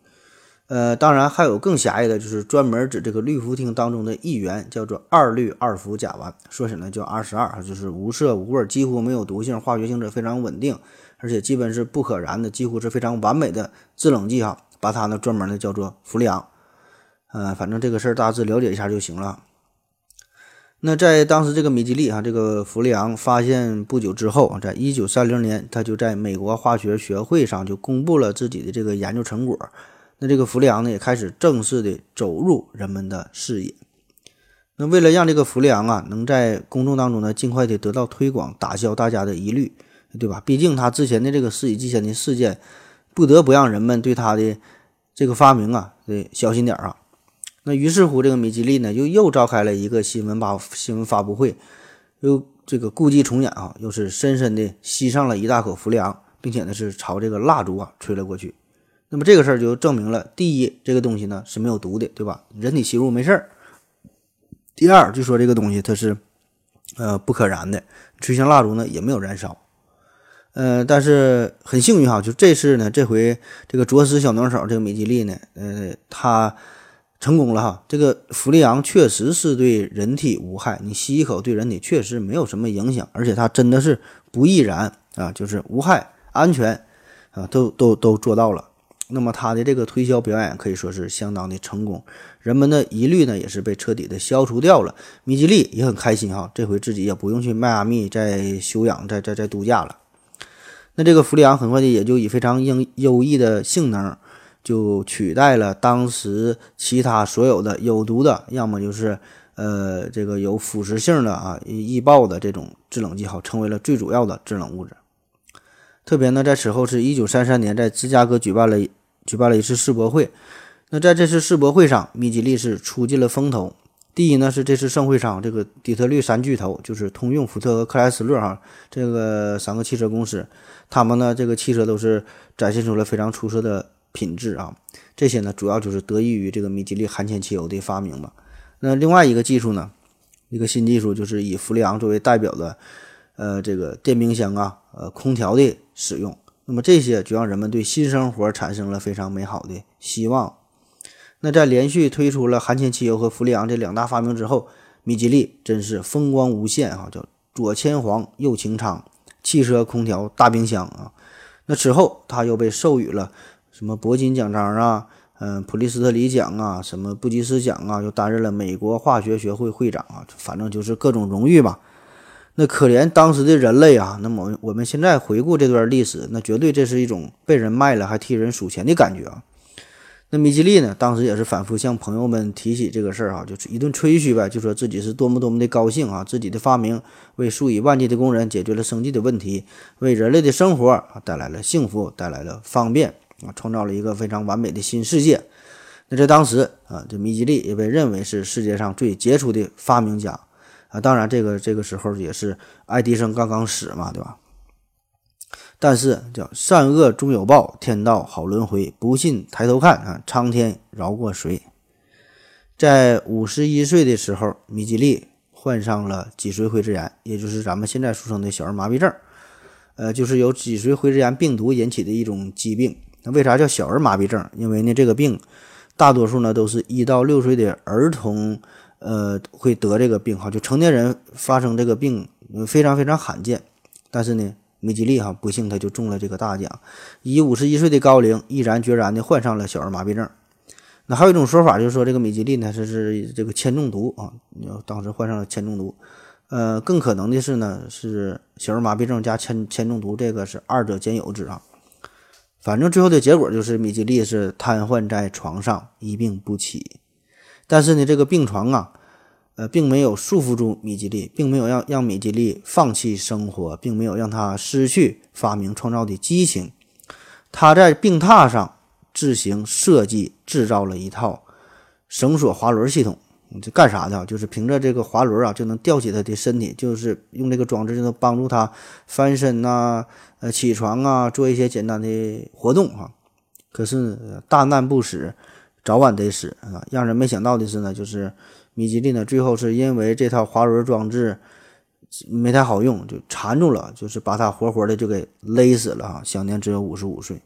呃，当然还有更狭义的，就是专门指这个氯氟烃当中的一元，叫做二氯二氟甲烷，缩写呢叫二十二，就是无色无味，几乎没有毒性，化学性质非常稳定，而且基本是不可燃的，几乎是非常完美的制冷剂哈。把它呢专门呢叫做氟利昂。呃，反正这个事儿大致了解一下就行了。那在当时这个米吉利啊，这个氟利昂发现不久之后啊，在一九三零年，他就在美国化学学会上就公布了自己的这个研究成果。那这个氟利昂呢，也开始正式的走入人们的视野。那为了让这个氟利昂啊，能在公众当中呢尽快的得到推广，打消大家的疑虑，对吧？毕竟他之前的这个世纪之前的事件，不得不让人们对他的这个发明啊，得小心点啊。那于是乎，这个米吉利呢，又又召开了一个新闻发新闻发布会，又这个故伎重演啊，又是深深的吸上了一大口氟利昂，并且呢是朝这个蜡烛啊吹了过去。那么这个事儿就证明了，第一，这个东西呢是没有毒的，对吧？人体吸入没事儿。第二，就说这个东西它是呃不可燃的，吹向蜡烛呢也没有燃烧。呃，但是很幸运哈，就这次呢，这回这个着实小能手这个米吉利呢，呃，他。成功了哈，这个氟利昂确实是对人体无害，你吸一口对人体确实没有什么影响，而且它真的是不易燃啊，就是无害、安全啊，都都都做到了。那么他的这个推销表演可以说是相当的成功，人们的疑虑呢也是被彻底的消除掉了。米吉利也很开心哈，这回自己也不用去迈阿密再休养、再再再度假了。那这个氟利昂很快的也就以非常优优异的性能。就取代了当时其他所有的有毒的，要么就是呃这个有腐蚀性的啊易爆的这种制冷剂，好成为了最主要的制冷物质。特别呢，在此后是一九三三年，在芝加哥举办了举办了一次世博会。那在这次世博会上，米吉利是出尽了风头。第一呢，是这次盛会上，这个底特律三巨头就是通用、福特和克莱斯勒哈这个三个汽车公司，他们呢这个汽车都是展现出了非常出色的。品质啊，这些呢主要就是得益于这个米吉利含铅汽油的发明吧。那另外一个技术呢，一个新技术就是以氟利昂作为代表的，呃，这个电冰箱啊，呃，空调的使用。那么这些就让人们对新生活产生了非常美好的希望。那在连续推出了含铅汽油和氟利昂这两大发明之后，米吉利真是风光无限哈，叫左牵黄，右擎苍，汽车、空调、大冰箱啊。那此后他又被授予了什么铂金奖章啊，嗯，普利斯特里奖啊，什么布吉斯奖啊，又担任了美国化学学会会长啊，反正就是各种荣誉吧。那可怜当时的人类啊，那么我们现在回顾这段历史，那绝对这是一种被人卖了还替人数钱的感觉啊。那米吉利呢？当时也是反复向朋友们提起这个事儿哈，就是一顿吹嘘呗，就说自己是多么多么的高兴啊，自己的发明为数以万计的工人解决了生计的问题，为人类的生活啊带来了幸福，带来了方便啊，创造了一个非常完美的新世界。那在当时啊，这米吉利也被认为是世界上最杰出的发明家啊。当然，这个这个时候也是爱迪生刚刚死嘛，对吧？但是叫善恶终有报，天道好轮回。不信抬头看啊，苍天饶过谁？在五十一岁的时候，米吉利患上了脊髓灰质炎，也就是咱们现在俗称的小儿麻痹症。呃，就是由脊髓灰质炎病毒引起的一种疾病。那为啥叫小儿麻痹症？因为呢，这个病大多数呢都是一到六岁的儿童，呃，会得这个病哈，就成年人发生这个病非常非常罕见。但是呢。米吉利哈不幸他就中了这个大奖，以五十一岁的高龄毅然决然的患上了小儿麻痹症。那还有一种说法就是说这个米吉利呢是是这个铅中毒啊，当时患上了铅中毒。呃，更可能的是呢是小儿麻痹症加铅铅中毒，这个是二者兼有之啊。反正最后的结果就是米吉利是瘫痪在床上一病不起。但是呢这个病床啊。呃，并没有束缚住米吉利，并没有让让米吉利放弃生活，并没有让他失去发明创造的激情。他在病榻上自行设计制造了一套绳索滑轮系统，这干啥的？就是凭着这个滑轮啊，就能吊起他的身体，就是用这个装置就能帮助他翻身呐，呃，起床啊，做一些简单的活动啊。可是大难不死，早晚得死啊！让人没想到的是呢，就是。米吉利呢，最后是因为这套滑轮装置没太好用，就缠住了，就是把他活活的就给勒死了啊，享年只有五十五岁。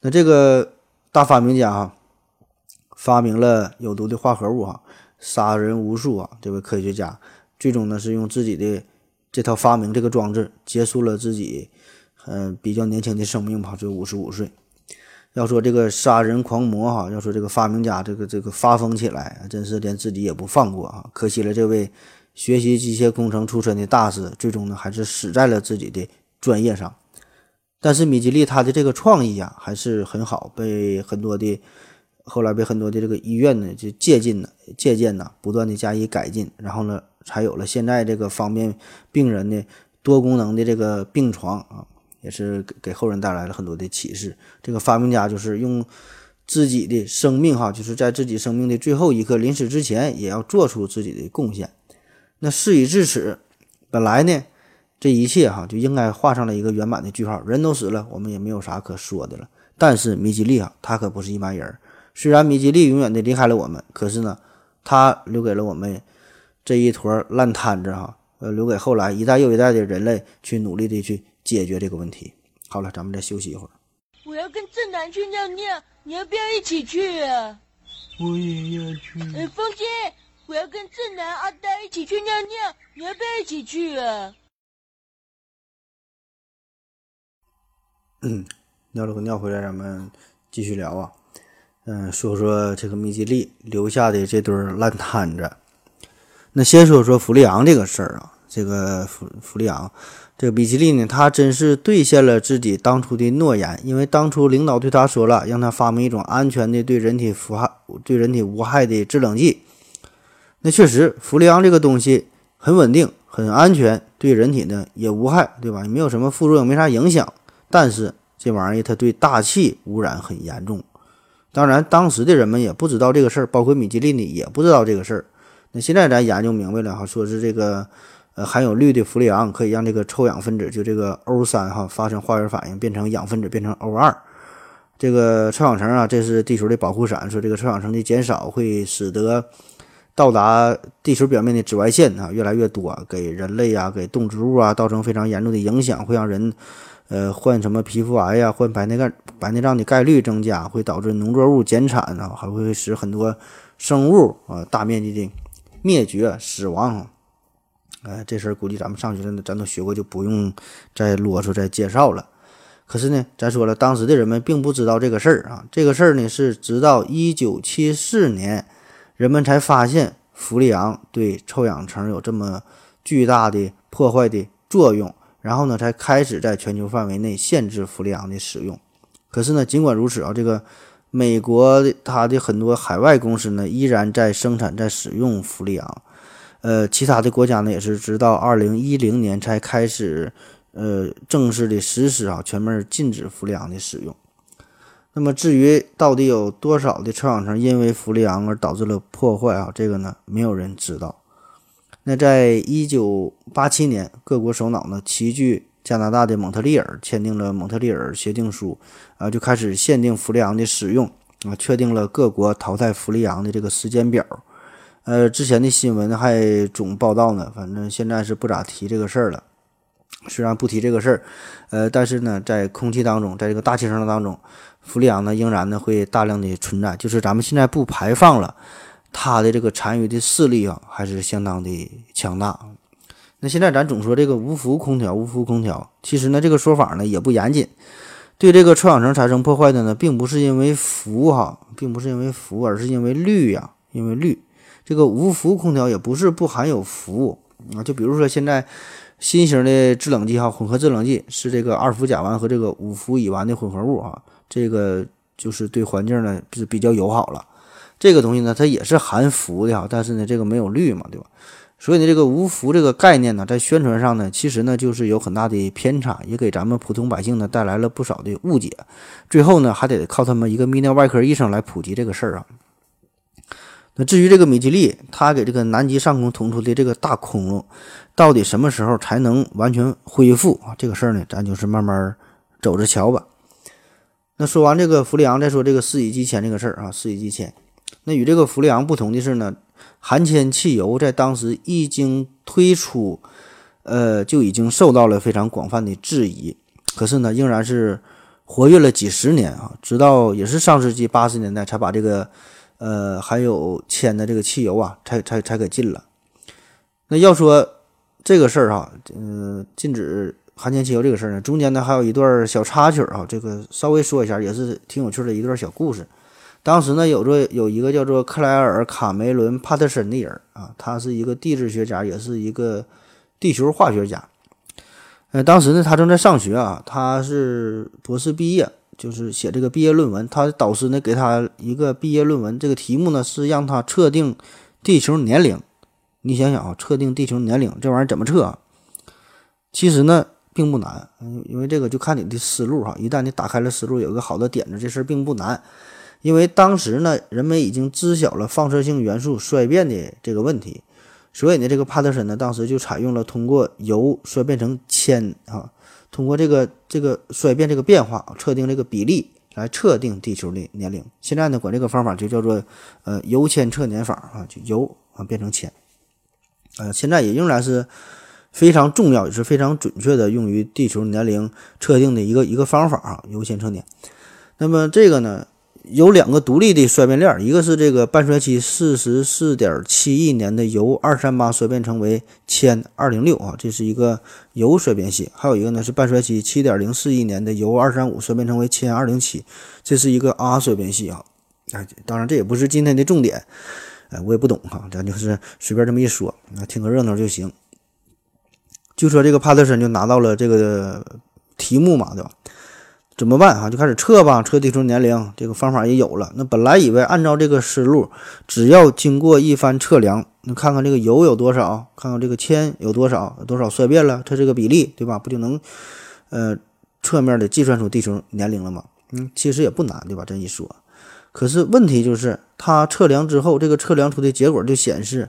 那这个大发明家啊，发明了有毒的化合物哈，杀人无数啊！这位科学家最终呢，是用自己的这套发明这个装置结束了自己嗯比较年轻的生命吧，只有五十五岁。要说这个杀人狂魔哈，要说这个发明家这个这个发疯起来，真是连自己也不放过啊！可惜了这位学习机械工程出身的大师，最终呢还是死在了自己的专业上。但是米吉利他的这个创意啊还是很好，被很多的后来被很多的这个医院呢就借鉴呢借鉴呢，不断的加以改进，然后呢才有了现在这个方便病人的多功能的这个病床啊。也是给给后人带来了很多的启示。这个发明家就是用自己的生命，哈，就是在自己生命的最后一刻临死之前，也要做出自己的贡献。那事已至此，本来呢，这一切哈就应该画上了一个圆满的句号。人都死了，我们也没有啥可说的了。但是米吉利啊，他可不是一般人。虽然米吉利永远的离开了我们，可是呢，他留给了我们这一坨烂摊子，哈，呃，留给后来一代又一代的人类去努力的去。解决这个问题。好了，咱们再休息一会儿。我要跟正南去尿尿，你要不要一起去啊？我也要去。哎，风心，我要跟正南、阿呆一起去尿尿，你要不要一起去啊？嗯，尿了个尿回来，咱们继续聊啊。嗯，说说这个米吉利留下的这堆烂摊子。那先说说弗利昂这个事儿啊，这个弗弗利昂。这个米其利呢，他真是兑现了自己当初的诺言，因为当初领导对他说了，让他发明一种安全的、对人体无害、对人体无害的制冷剂。那确实，氟利昂这个东西很稳定、很安全，对人体呢也无害，对吧？也没有什么副作用，没啥影响。但是这玩意儿它对大气污染很严重。当然，当时的人们也不知道这个事儿，包括米其利呢也不知道这个事儿。那现在咱研究明白了哈，说是这个。呃，含有氯的氟利昂可以让这个臭氧分子，就这个 O 三哈，发生化学反应，变成氧分子，变成 O 二。这个臭氧层啊，这是地球的保护伞，说这个臭氧层的减少会使得到达地球表面的紫外线啊越来越多，给人类啊、给动植物啊造成非常严重的影响，会让人呃患什么皮肤癌呀、患白内障、白内障的概率增加，会导致农作物减产啊，还会使很多生物啊大面积的灭绝、死亡。哎，这事儿估计咱们上学的咱都学过，就不用再啰嗦再介绍了。可是呢，咱说了，当时的人们并不知道这个事儿啊。这个事儿呢，是直到一九七四年，人们才发现氟利昂对臭氧层有这么巨大的破坏的作用，然后呢，才开始在全球范围内限制氟利昂的使用。可是呢，尽管如此啊，这个美国的它的很多海外公司呢，依然在生产、在使用氟利昂。呃，其他的国家呢，也是直到二零一零年才开始，呃，正式的实施啊，全面禁止氟利昂的使用。那么，至于到底有多少的臭氧层因为氟利昂而导致了破坏啊，这个呢，没有人知道。那在一九八七年，各国首脑呢齐聚加拿大的蒙特利尔，签订了蒙特利尔协定书，啊，就开始限定氟利昂的使用啊，确定了各国淘汰氟利昂的这个时间表。呃，之前的新闻还总报道呢，反正现在是不咋提这个事儿了。虽然不提这个事儿，呃，但是呢，在空气当中，在这个大气层当中，氟利昂呢仍然呢会大量的存在。就是咱们现在不排放了，它的这个残余的势力啊，还是相当的强大。那现在咱总说这个无氟空调，无氟空调，其实呢这个说法呢也不严谨。对这个臭氧层产生破坏的呢，并不是因为氟哈，并不是因为氟，而是因为氯呀，因为氯。这个无氟空调也不是不含有氟啊，就比如说现在新型的制冷剂哈，混合制冷剂是这个二氟甲烷和这个五氟乙烷的混合物啊，这个就是对环境呢是比较友好了。这个东西呢，它也是含氟的哈，但是呢，这个没有氯嘛，对吧？所以呢，这个无氟这个概念呢，在宣传上呢，其实呢就是有很大的偏差，也给咱们普通百姓呢带来了不少的误解。最后呢，还得靠他们一个泌尿外科医生来普及这个事儿啊。那至于这个米吉利，他给这个南极上空捅出的这个大窟窿，到底什么时候才能完全恢复啊？这个事儿呢，咱就是慢慢走着瞧吧。那说完这个氟利昂，再说这个四乙基铅这个事儿啊。四乙基铅，那与这个氟利昂不同的是呢，含铅汽油在当时一经推出，呃，就已经受到了非常广泛的质疑。可是呢，仍然是活跃了几十年啊，直到也是上世纪八十年代才把这个。呃，还有铅的这个汽油啊，才才才给禁了。那要说这个事儿哈，嗯，禁止含铅汽油这个事儿呢，中间呢还有一段小插曲啊，这个稍微说一下，也是挺有趣的一段小故事。当时呢，有着有一个叫做克莱尔·卡梅伦·帕特森的人啊，他是一个地质学家，也是一个地球化学家。呃，当时呢，他正在上学啊，他是博士毕业。就是写这个毕业论文，他的导师呢给他一个毕业论文，这个题目呢是让他测定地球年龄。你想想啊，测定地球年龄这玩意儿怎么测啊？其实呢并不难，因为这个就看你的思路哈。一旦你打开了思路，有个好的点子，这事儿并不难。因为当时呢，人们已经知晓了放射性元素衰变的这个问题，所以呢，这个帕特森呢当时就采用了通过铀衰变成铅啊。通过这个这个衰变这个变化，测定这个比例来测定地球的年龄。现在呢，管这个方法就叫做呃铀铅测年法啊，就铀啊变成铅，呃，现在也仍然是非常重要也是非常准确的用于地球年龄测定的一个一个方法啊，铀铅测年。那么这个呢？有两个独立的衰变链，一个是这个半衰期四十四点七亿年的铀二三八衰变成为铅二零六啊，这是一个铀衰变系；还有一个呢是半衰期七点零四亿年的铀二三五衰变成为铅二零七，这是一个阿衰变系啊。哎，当然这也不是今天的重点，哎，我也不懂哈，咱就是随便这么一说，那听个热闹就行。就说这个帕特森就拿到了这个题目嘛，对吧？怎么办啊？就开始测吧，测地球年龄，这个方法也有了。那本来以为按照这个思路，只要经过一番测量，那看看这个铀有多少，看看这个铅有多少，多少衰变了，它这个比例，对吧？不就能，呃，侧面的计算出地球年龄了吗？嗯，其实也不难，对吧？这一说，可是问题就是，它测量之后，这个测量出的结果就显示，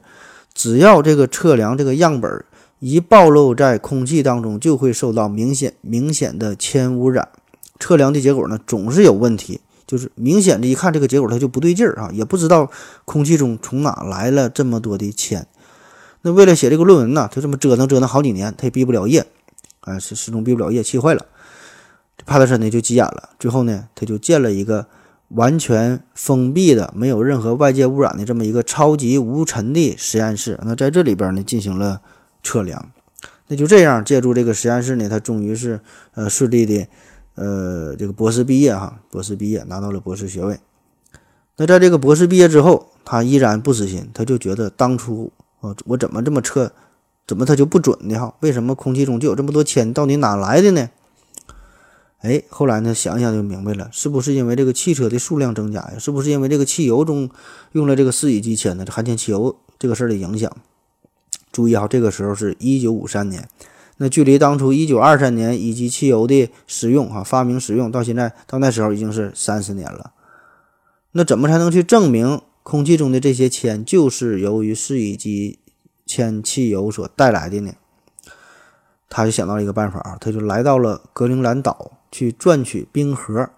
只要这个测量这个样本一暴露在空气当中，就会受到明显明显的铅污染。测量的结果呢，总是有问题，就是明显的一看这个结果它就不对劲儿啊，也不知道空气中从哪来了这么多的铅。那为了写这个论文呢，就这么折腾折腾好几年，他也毕不了业，啊，是始终毕不了业，气坏了。帕特森呢就急眼了，最后呢他就建了一个完全封闭的、没有任何外界污染的这么一个超级无尘的实验室。那在这里边呢进行了测量。那就这样，借助这个实验室呢，他终于是呃顺利的呃这个博士毕业哈，博士毕业拿到了博士学位。那在这个博士毕业之后，他依然不死心，他就觉得当初啊我怎么这么测，怎么他就不准呢哈？为什么空气中就有这么多铅？到底哪来的呢？哎，后来呢想想就明白了，是不是因为这个汽车的数量增加呀？是不是因为这个汽油中用了这个四乙基铅呢？含铅汽油这个事儿的影响？注意哈，这个时候是一九五三年，那距离当初一九二三年乙基汽油的使用哈发明使用到现在到那时候已经是三十年了。那怎么才能去证明空气中的这些铅就是由于四乙基铅汽油所带来的呢？他就想到了一个办法啊，他就来到了格陵兰岛去赚取冰核，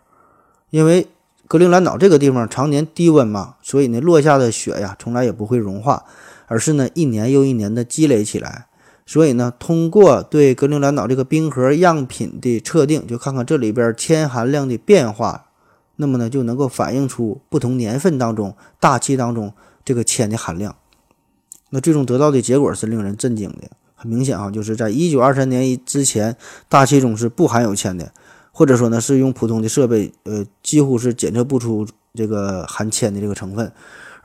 因为格陵兰岛这个地方常年低温嘛，所以呢落下的雪呀从来也不会融化。而是呢，一年又一年的积累起来，所以呢，通过对格陵兰岛这个冰河样品的测定，就看看这里边铅含量的变化，那么呢，就能够反映出不同年份当中大气当中这个铅的含量。那最终得到的结果是令人震惊的，很明显哈，就是在一九二三年之前，大气中是不含有铅的，或者说呢，是用普通的设备，呃，几乎是检测不出这个含铅的这个成分。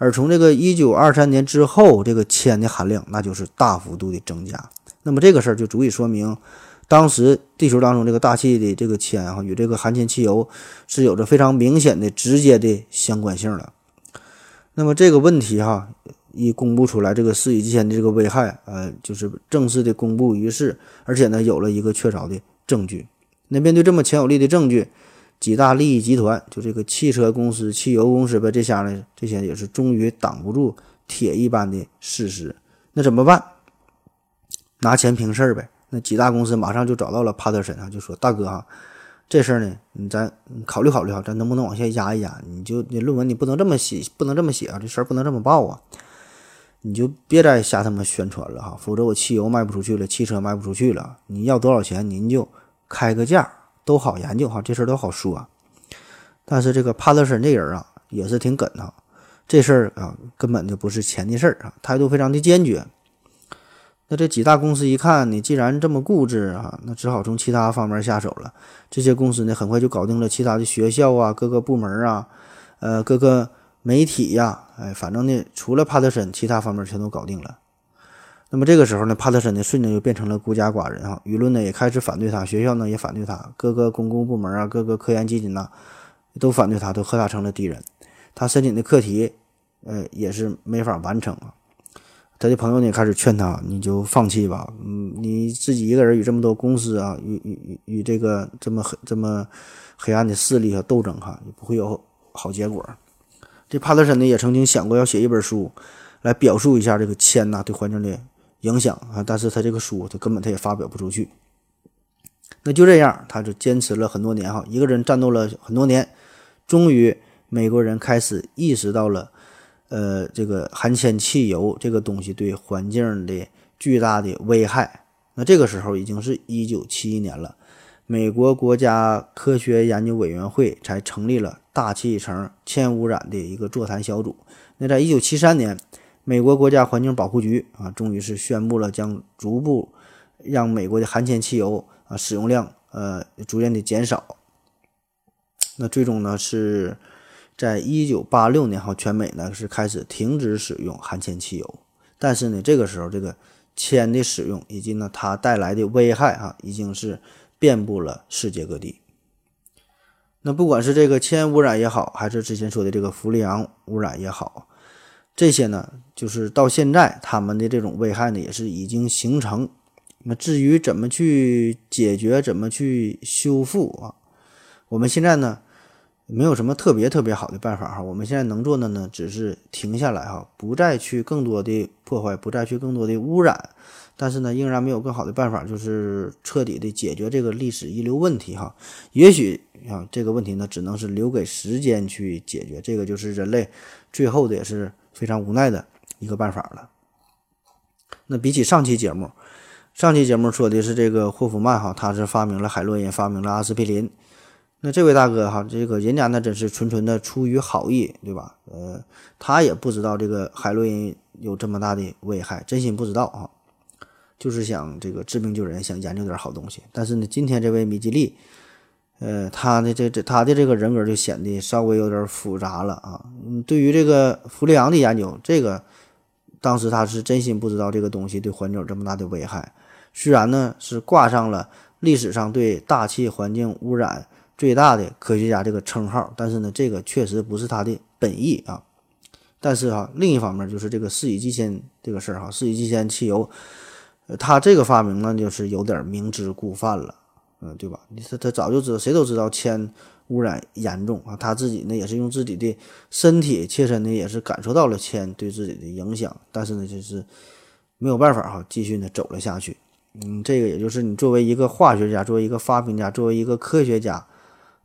而从这个一九二三年之后，这个铅的含量那就是大幅度的增加。那么这个事儿就足以说明，当时地球当中这个大气的这个铅哈与这个含铅汽油是有着非常明显的直接的相关性了。那么这个问题哈一公布出来，这个四乙基铅的这个危害，呃，就是正式的公布于世，而且呢有了一个确凿的证据。那面对这么强有力的证据。几大利益集团，就这个汽车公司、汽油公司呗，这下呢，这些也是终于挡不住铁一般的事实。那怎么办？拿钱平事儿呗。那几大公司马上就找到了帕特森啊，就说：“大哥哈，这事儿呢，你咱考虑考虑哈，咱能不能往下压一压？你就你论文你不能这么写，不能这么写啊，这事儿不能这么报啊。你就别再瞎他妈宣传了哈，否则我汽油卖不出去了，汽车卖不出去了。你要多少钱，您就开个价。”都好研究哈，这事儿都好说，但是这个帕特森这人啊，也是挺梗的。这事儿啊，根本就不是钱的事儿啊，态度非常的坚决。那这几大公司一看你既然这么固执啊，那只好从其他方面下手了。这些公司呢，很快就搞定了其他的学校啊，各个部门啊，呃，各个媒体呀，哎，反正呢，除了帕特森，其他方面全都搞定了。那么这个时候呢，帕特森呢瞬间就变成了孤家寡人哈，舆论呢也开始反对他，学校呢也反对他，各个公共部门啊，各个科研基金呐都反对他，都和他成了敌人。他申请的课题，呃，也是没法完成啊。他的朋友呢也开始劝他，你就放弃吧，嗯，你自己一个人与这么多公司啊，与与与与这个这么黑这么黑暗的势力和斗争哈，也不会有好结果。这帕特森呢也曾经想过要写一本书，来表述一下这个铅呐对环境的。影响啊，但是他这个书他根本他也发表不出去。那就这样，他就坚持了很多年哈，一个人战斗了很多年，终于美国人开始意识到了，呃，这个含铅汽油这个东西对环境的巨大的危害。那这个时候已经是一九七一年了，美国国家科学研究委员会才成立了大气层铅污染的一个座谈小组。那在一九七三年。美国国家环境保护局啊，终于是宣布了将逐步让美国的含铅汽油啊使用量呃逐渐的减少。那最终呢是在一九八六年哈，全美呢是开始停止使用含铅汽油。但是呢，这个时候这个铅的使用以及呢它带来的危害啊，已经是遍布了世界各地。那不管是这个铅污染也好，还是之前说的这个氟利昂污染也好。这些呢，就是到现在他们的这种危害呢，也是已经形成。那至于怎么去解决，怎么去修复啊？我们现在呢，没有什么特别特别好的办法哈。我们现在能做的呢，只是停下来哈，不再去更多的破坏，不再去更多的污染。但是呢，仍然没有更好的办法，就是彻底的解决这个历史遗留问题哈。也许啊，这个问题呢，只能是留给时间去解决。这个就是人类最后的也是非常无奈的一个办法了。那比起上期节目，上期节目说的是这个霍夫曼哈，他是发明了海洛因，发明了阿司匹林。那这位大哥哈，这个人家那真是纯纯的出于好意，对吧？呃，他也不知道这个海洛因有这么大的危害，真心不知道啊，就是想这个治病救人，想研究点好东西。但是呢，今天这位米基利，呃，他的这这他的这个人格就显得稍微有点复杂了啊。嗯，对于这个氟利昂的研究，这个。当时他是真心不知道这个东西对环境有这么大的危害，虽然呢是挂上了历史上对大气环境污染最大的科学家这个称号，但是呢这个确实不是他的本意啊。但是哈，另一方面就是这个四乙基酰这个事儿哈，四乙基酰汽油，他这个发明呢就是有点明知故犯了，嗯，对吧？你他他早就知道，谁都知道铅。污染严重啊！他自己呢也是用自己的身体切身的也是感受到了铅对自己的影响，但是呢就是没有办法哈，继续呢走了下去。嗯，这个也就是你作为一个化学家，作为一个发明家，作为一个科学家，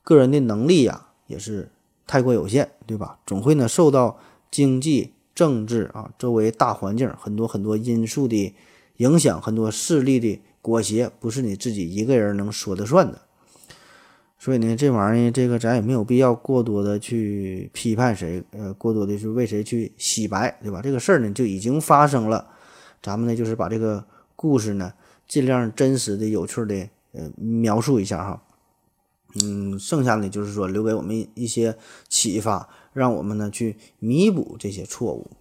个人的能力呀也是太过有限，对吧？总会呢受到经济、政治啊周围大环境很多很多因素的影响，很多势力的裹挟，不是你自己一个人能说的算的。所以呢，这玩意儿，这个咱也没有必要过多的去批判谁，呃，过多的去为谁去洗白，对吧？这个事儿呢就已经发生了，咱们呢就是把这个故事呢尽量真实的、有趣的，呃，描述一下哈。嗯，剩下的就是说留给我们一些启发，让我们呢去弥补这些错误。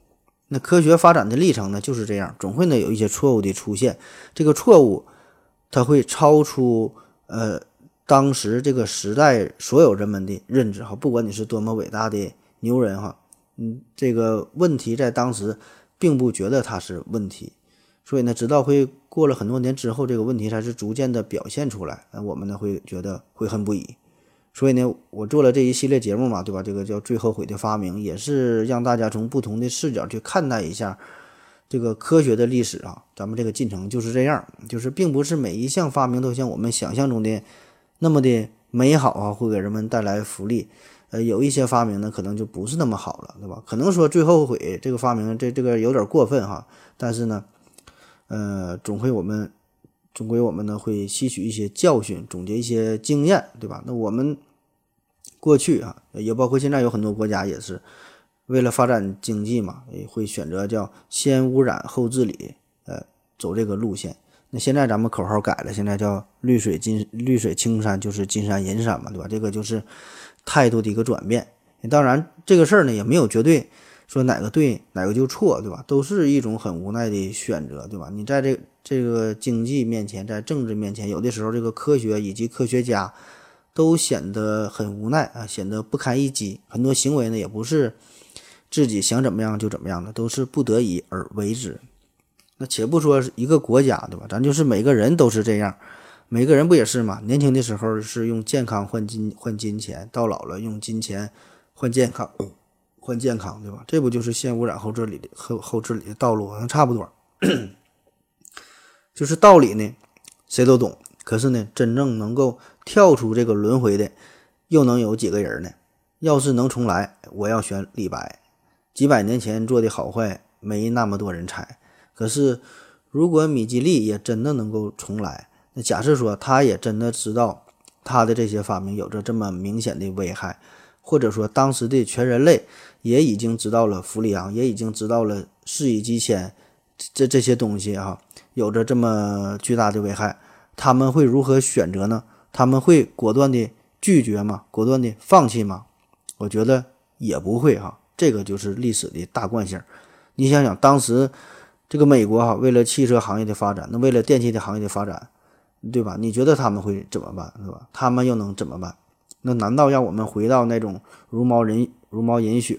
那科学发展的历程呢就是这样，总会呢有一些错误的出现，这个错误它会超出呃。当时这个时代所有人们的认知哈，不管你是多么伟大的牛人哈，嗯，这个问题在当时并不觉得它是问题，所以呢，直到会过了很多年之后，这个问题才是逐渐的表现出来，那我们呢会觉得悔恨不已。所以呢，我做了这一系列节目嘛，对吧？这个叫最后悔的发明，也是让大家从不同的视角去看待一下这个科学的历史啊。咱们这个进程就是这样，就是并不是每一项发明都像我们想象中的。那么的美好啊，会给人们带来福利。呃，有一些发明呢，可能就不是那么好了，对吧？可能说最后悔这个发明，这这个有点过分哈。但是呢，呃，总会我们，总归我们呢会吸取一些教训，总结一些经验，对吧？那我们过去啊，也包括现在有很多国家也是为了发展经济嘛，也会选择叫先污染后治理，呃，走这个路线。那现在咱们口号改了，现在叫绿水金绿水青山就是金山银山嘛，对吧？这个就是态度的一个转变。当然，这个事儿呢也没有绝对说哪个对哪个就错，对吧？都是一种很无奈的选择，对吧？你在这这个经济面前，在政治面前，有的时候这个科学以及科学家都显得很无奈啊，显得不堪一击。很多行为呢也不是自己想怎么样就怎么样的，都是不得已而为之。那且不说一个国家，对吧？咱就是每个人都是这样，每个人不也是吗？年轻的时候是用健康换金换金钱，到老了用金钱换健康换健康，对吧？这不就是先污染后治理的后后治理的道路？好像差不多，[COUGHS] 就是道理呢，谁都懂。可是呢，真正能够跳出这个轮回的，又能有几个人呢？要是能重来，我要选李白。几百年前做的好坏，没那么多人猜。可是，如果米基利也真的能够重来，那假设说他也真的知道他的这些发明有着这么明显的危害，或者说当时的全人类也已经知道了氟利昂，也已经知道了四乙基酰这这些东西啊，有着这么巨大的危害，他们会如何选择呢？他们会果断的拒绝吗？果断的放弃吗？我觉得也不会哈，这个就是历史的大惯性。你想想当时。这个美国哈，为了汽车行业的发展，那为了电器的行业的发展，对吧？你觉得他们会怎么办，是吧？他们又能怎么办？那难道让我们回到那种茹毛人茹毛饮血、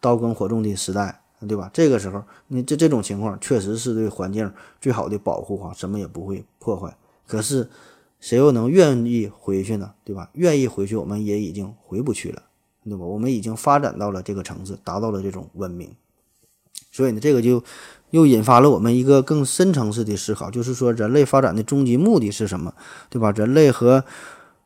刀耕火种的时代，对吧？这个时候，你这这种情况确实是对环境最好的保护哈，什么也不会破坏。可是，谁又能愿意回去呢？对吧？愿意回去，我们也已经回不去了，对吧？我们已经发展到了这个层次，达到了这种文明，所以呢，这个就。又引发了我们一个更深层次的思考，就是说人类发展的终极目的是什么，对吧？人类和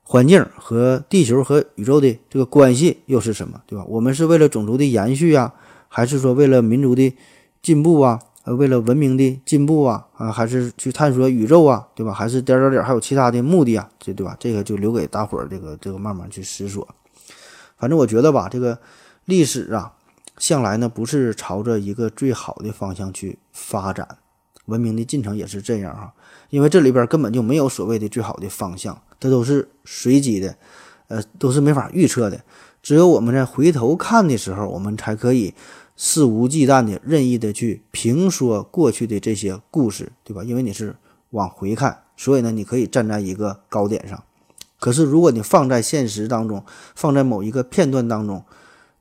环境和地球和宇宙的这个关系又是什么，对吧？我们是为了种族的延续啊，还是说为了民族的进步啊？呃，为了文明的进步啊，啊，还是去探索宇宙啊，对吧？还是点点点，还有其他的目的啊，这对吧？这个就留给大伙儿这个这个慢慢去思索。反正我觉得吧，这个历史啊，向来呢不是朝着一个最好的方向去发展，文明的进程也是这样哈。因为这里边根本就没有所谓的最好的方向，这都是随机的，呃，都是没法预测的。只有我们在回头看的时候，我们才可以。肆无忌惮的、任意的去评说过去的这些故事，对吧？因为你是往回看，所以呢，你可以站在一个高点上。可是，如果你放在现实当中，放在某一个片段当中，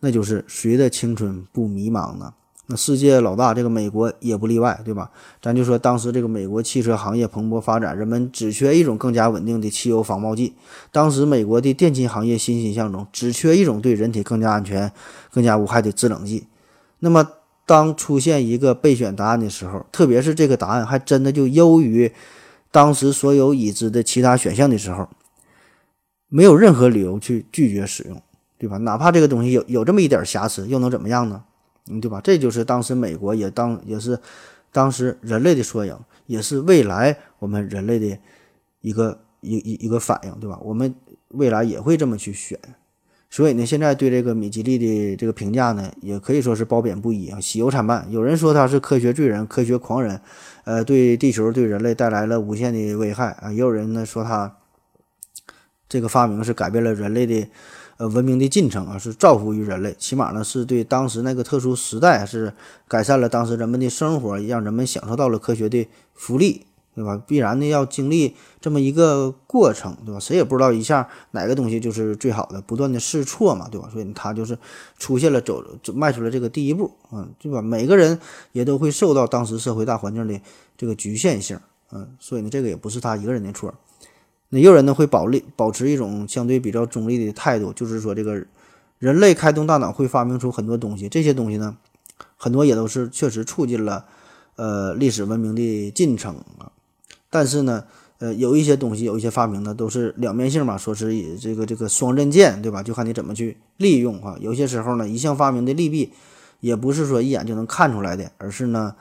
那就是谁的青春不迷茫呢？那世界老大，这个美国也不例外，对吧？咱就说当时这个美国汽车行业蓬勃发展，人们只缺一种更加稳定的汽油防爆剂；当时美国的电器行业欣欣向荣，只缺一种对人体更加安全、更加无害的制冷剂。那么，当出现一个备选答案的时候，特别是这个答案还真的就优于当时所有已知的其他选项的时候，没有任何理由去拒绝使用，对吧？哪怕这个东西有有这么一点瑕疵，又能怎么样呢？嗯，对吧？这就是当时美国也当也是当时人类的缩影，也是未来我们人类的一个一一一个反应，对吧？我们未来也会这么去选。所以呢，现在对这个米吉利的这个评价呢，也可以说是褒贬不一啊，喜忧参半。有人说他是科学罪人、科学狂人，呃，对地球、对人类带来了无限的危害啊。也有人呢说他这个发明是改变了人类的呃文明的进程啊，是造福于人类，起码呢是对当时那个特殊时代是改善了当时人们的生活，让人们享受到了科学的福利。对吧？必然的要经历这么一个过程，对吧？谁也不知道一下哪个东西就是最好的，不断的试错嘛，对吧？所以他就是出现了走迈出了这个第一步，嗯，对吧？每个人也都会受到当时社会大环境的这个局限性，嗯，所以呢，这个也不是他一个人的错。那也有人呢会保立保持一种相对比较中立的态度，就是说这个人类开动大脑会发明出很多东西，这些东西呢，很多也都是确实促进了呃历史文明的进程啊。但是呢，呃，有一些东西，有一些发明呢，都是两面性嘛，说是以这个这个双刃剑，对吧？就看你怎么去利用啊。有些时候呢，一项发明的利弊，也不是说一眼就能看出来的，而是呢，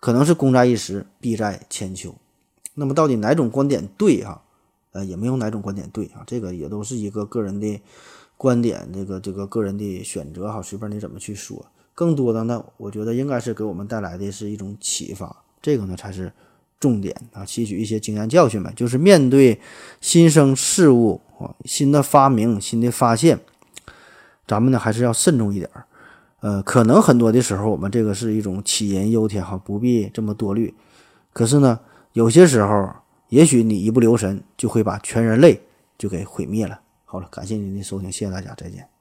可能是功在一时，弊在千秋。那么到底哪种观点对哈？呃，也没有哪种观点对啊，这个也都是一个个人的观点，这个这个个人的选择哈，随便你怎么去说。更多的呢，我觉得应该是给我们带来的是一种启发，这个呢才是。重点啊，吸取一些经验教训呗。就是面对新生事物啊，新的发明、新的发现，咱们呢还是要慎重一点儿。呃，可能很多的时候，我们这个是一种杞人忧天哈，不必这么多虑。可是呢，有些时候，也许你一不留神，就会把全人类就给毁灭了。好了，感谢您的收听，谢谢大家，再见。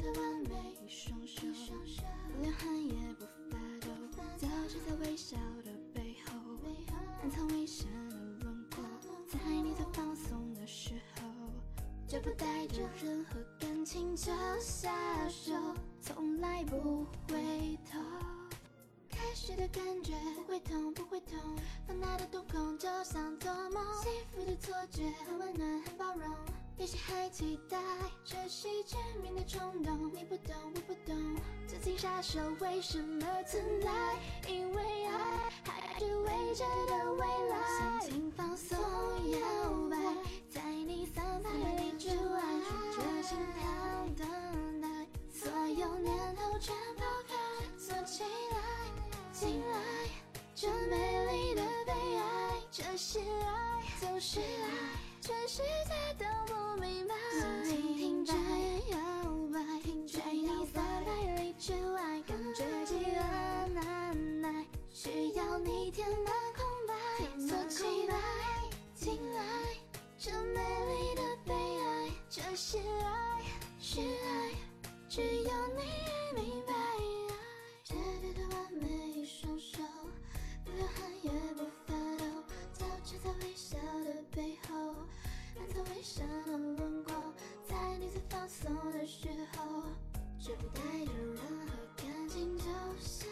的完美，一双手，连汗也不发抖，早知在微笑的背后，暗藏危险的轮廓。在你最放松的时候，绝不带着任何感情就下手，从来不回头。开始的感觉不会痛，不会痛，放大的瞳孔就像做梦，幸福的错觉，很温暖，很包容。也许还期待这是致命的冲动，你不懂，我不懂，自己杀手为什么存在？因为爱还是未知的未来，心情放松摇摆，在你三百里之外，数着心跳等待，所有念头全抛开，锁起来，进来，这美丽的悲哀，这是爱就是爱，全世界都不明白心情停止摇摆在你三百里之外感觉饥饿难耐需要你填满空白锁起来进来这美丽的悲哀这是爱是爱只有你明白完美一双手不发抖在微笑的背后暗藏危险的轮廓在你最放松的时候绝不带着任何感情就像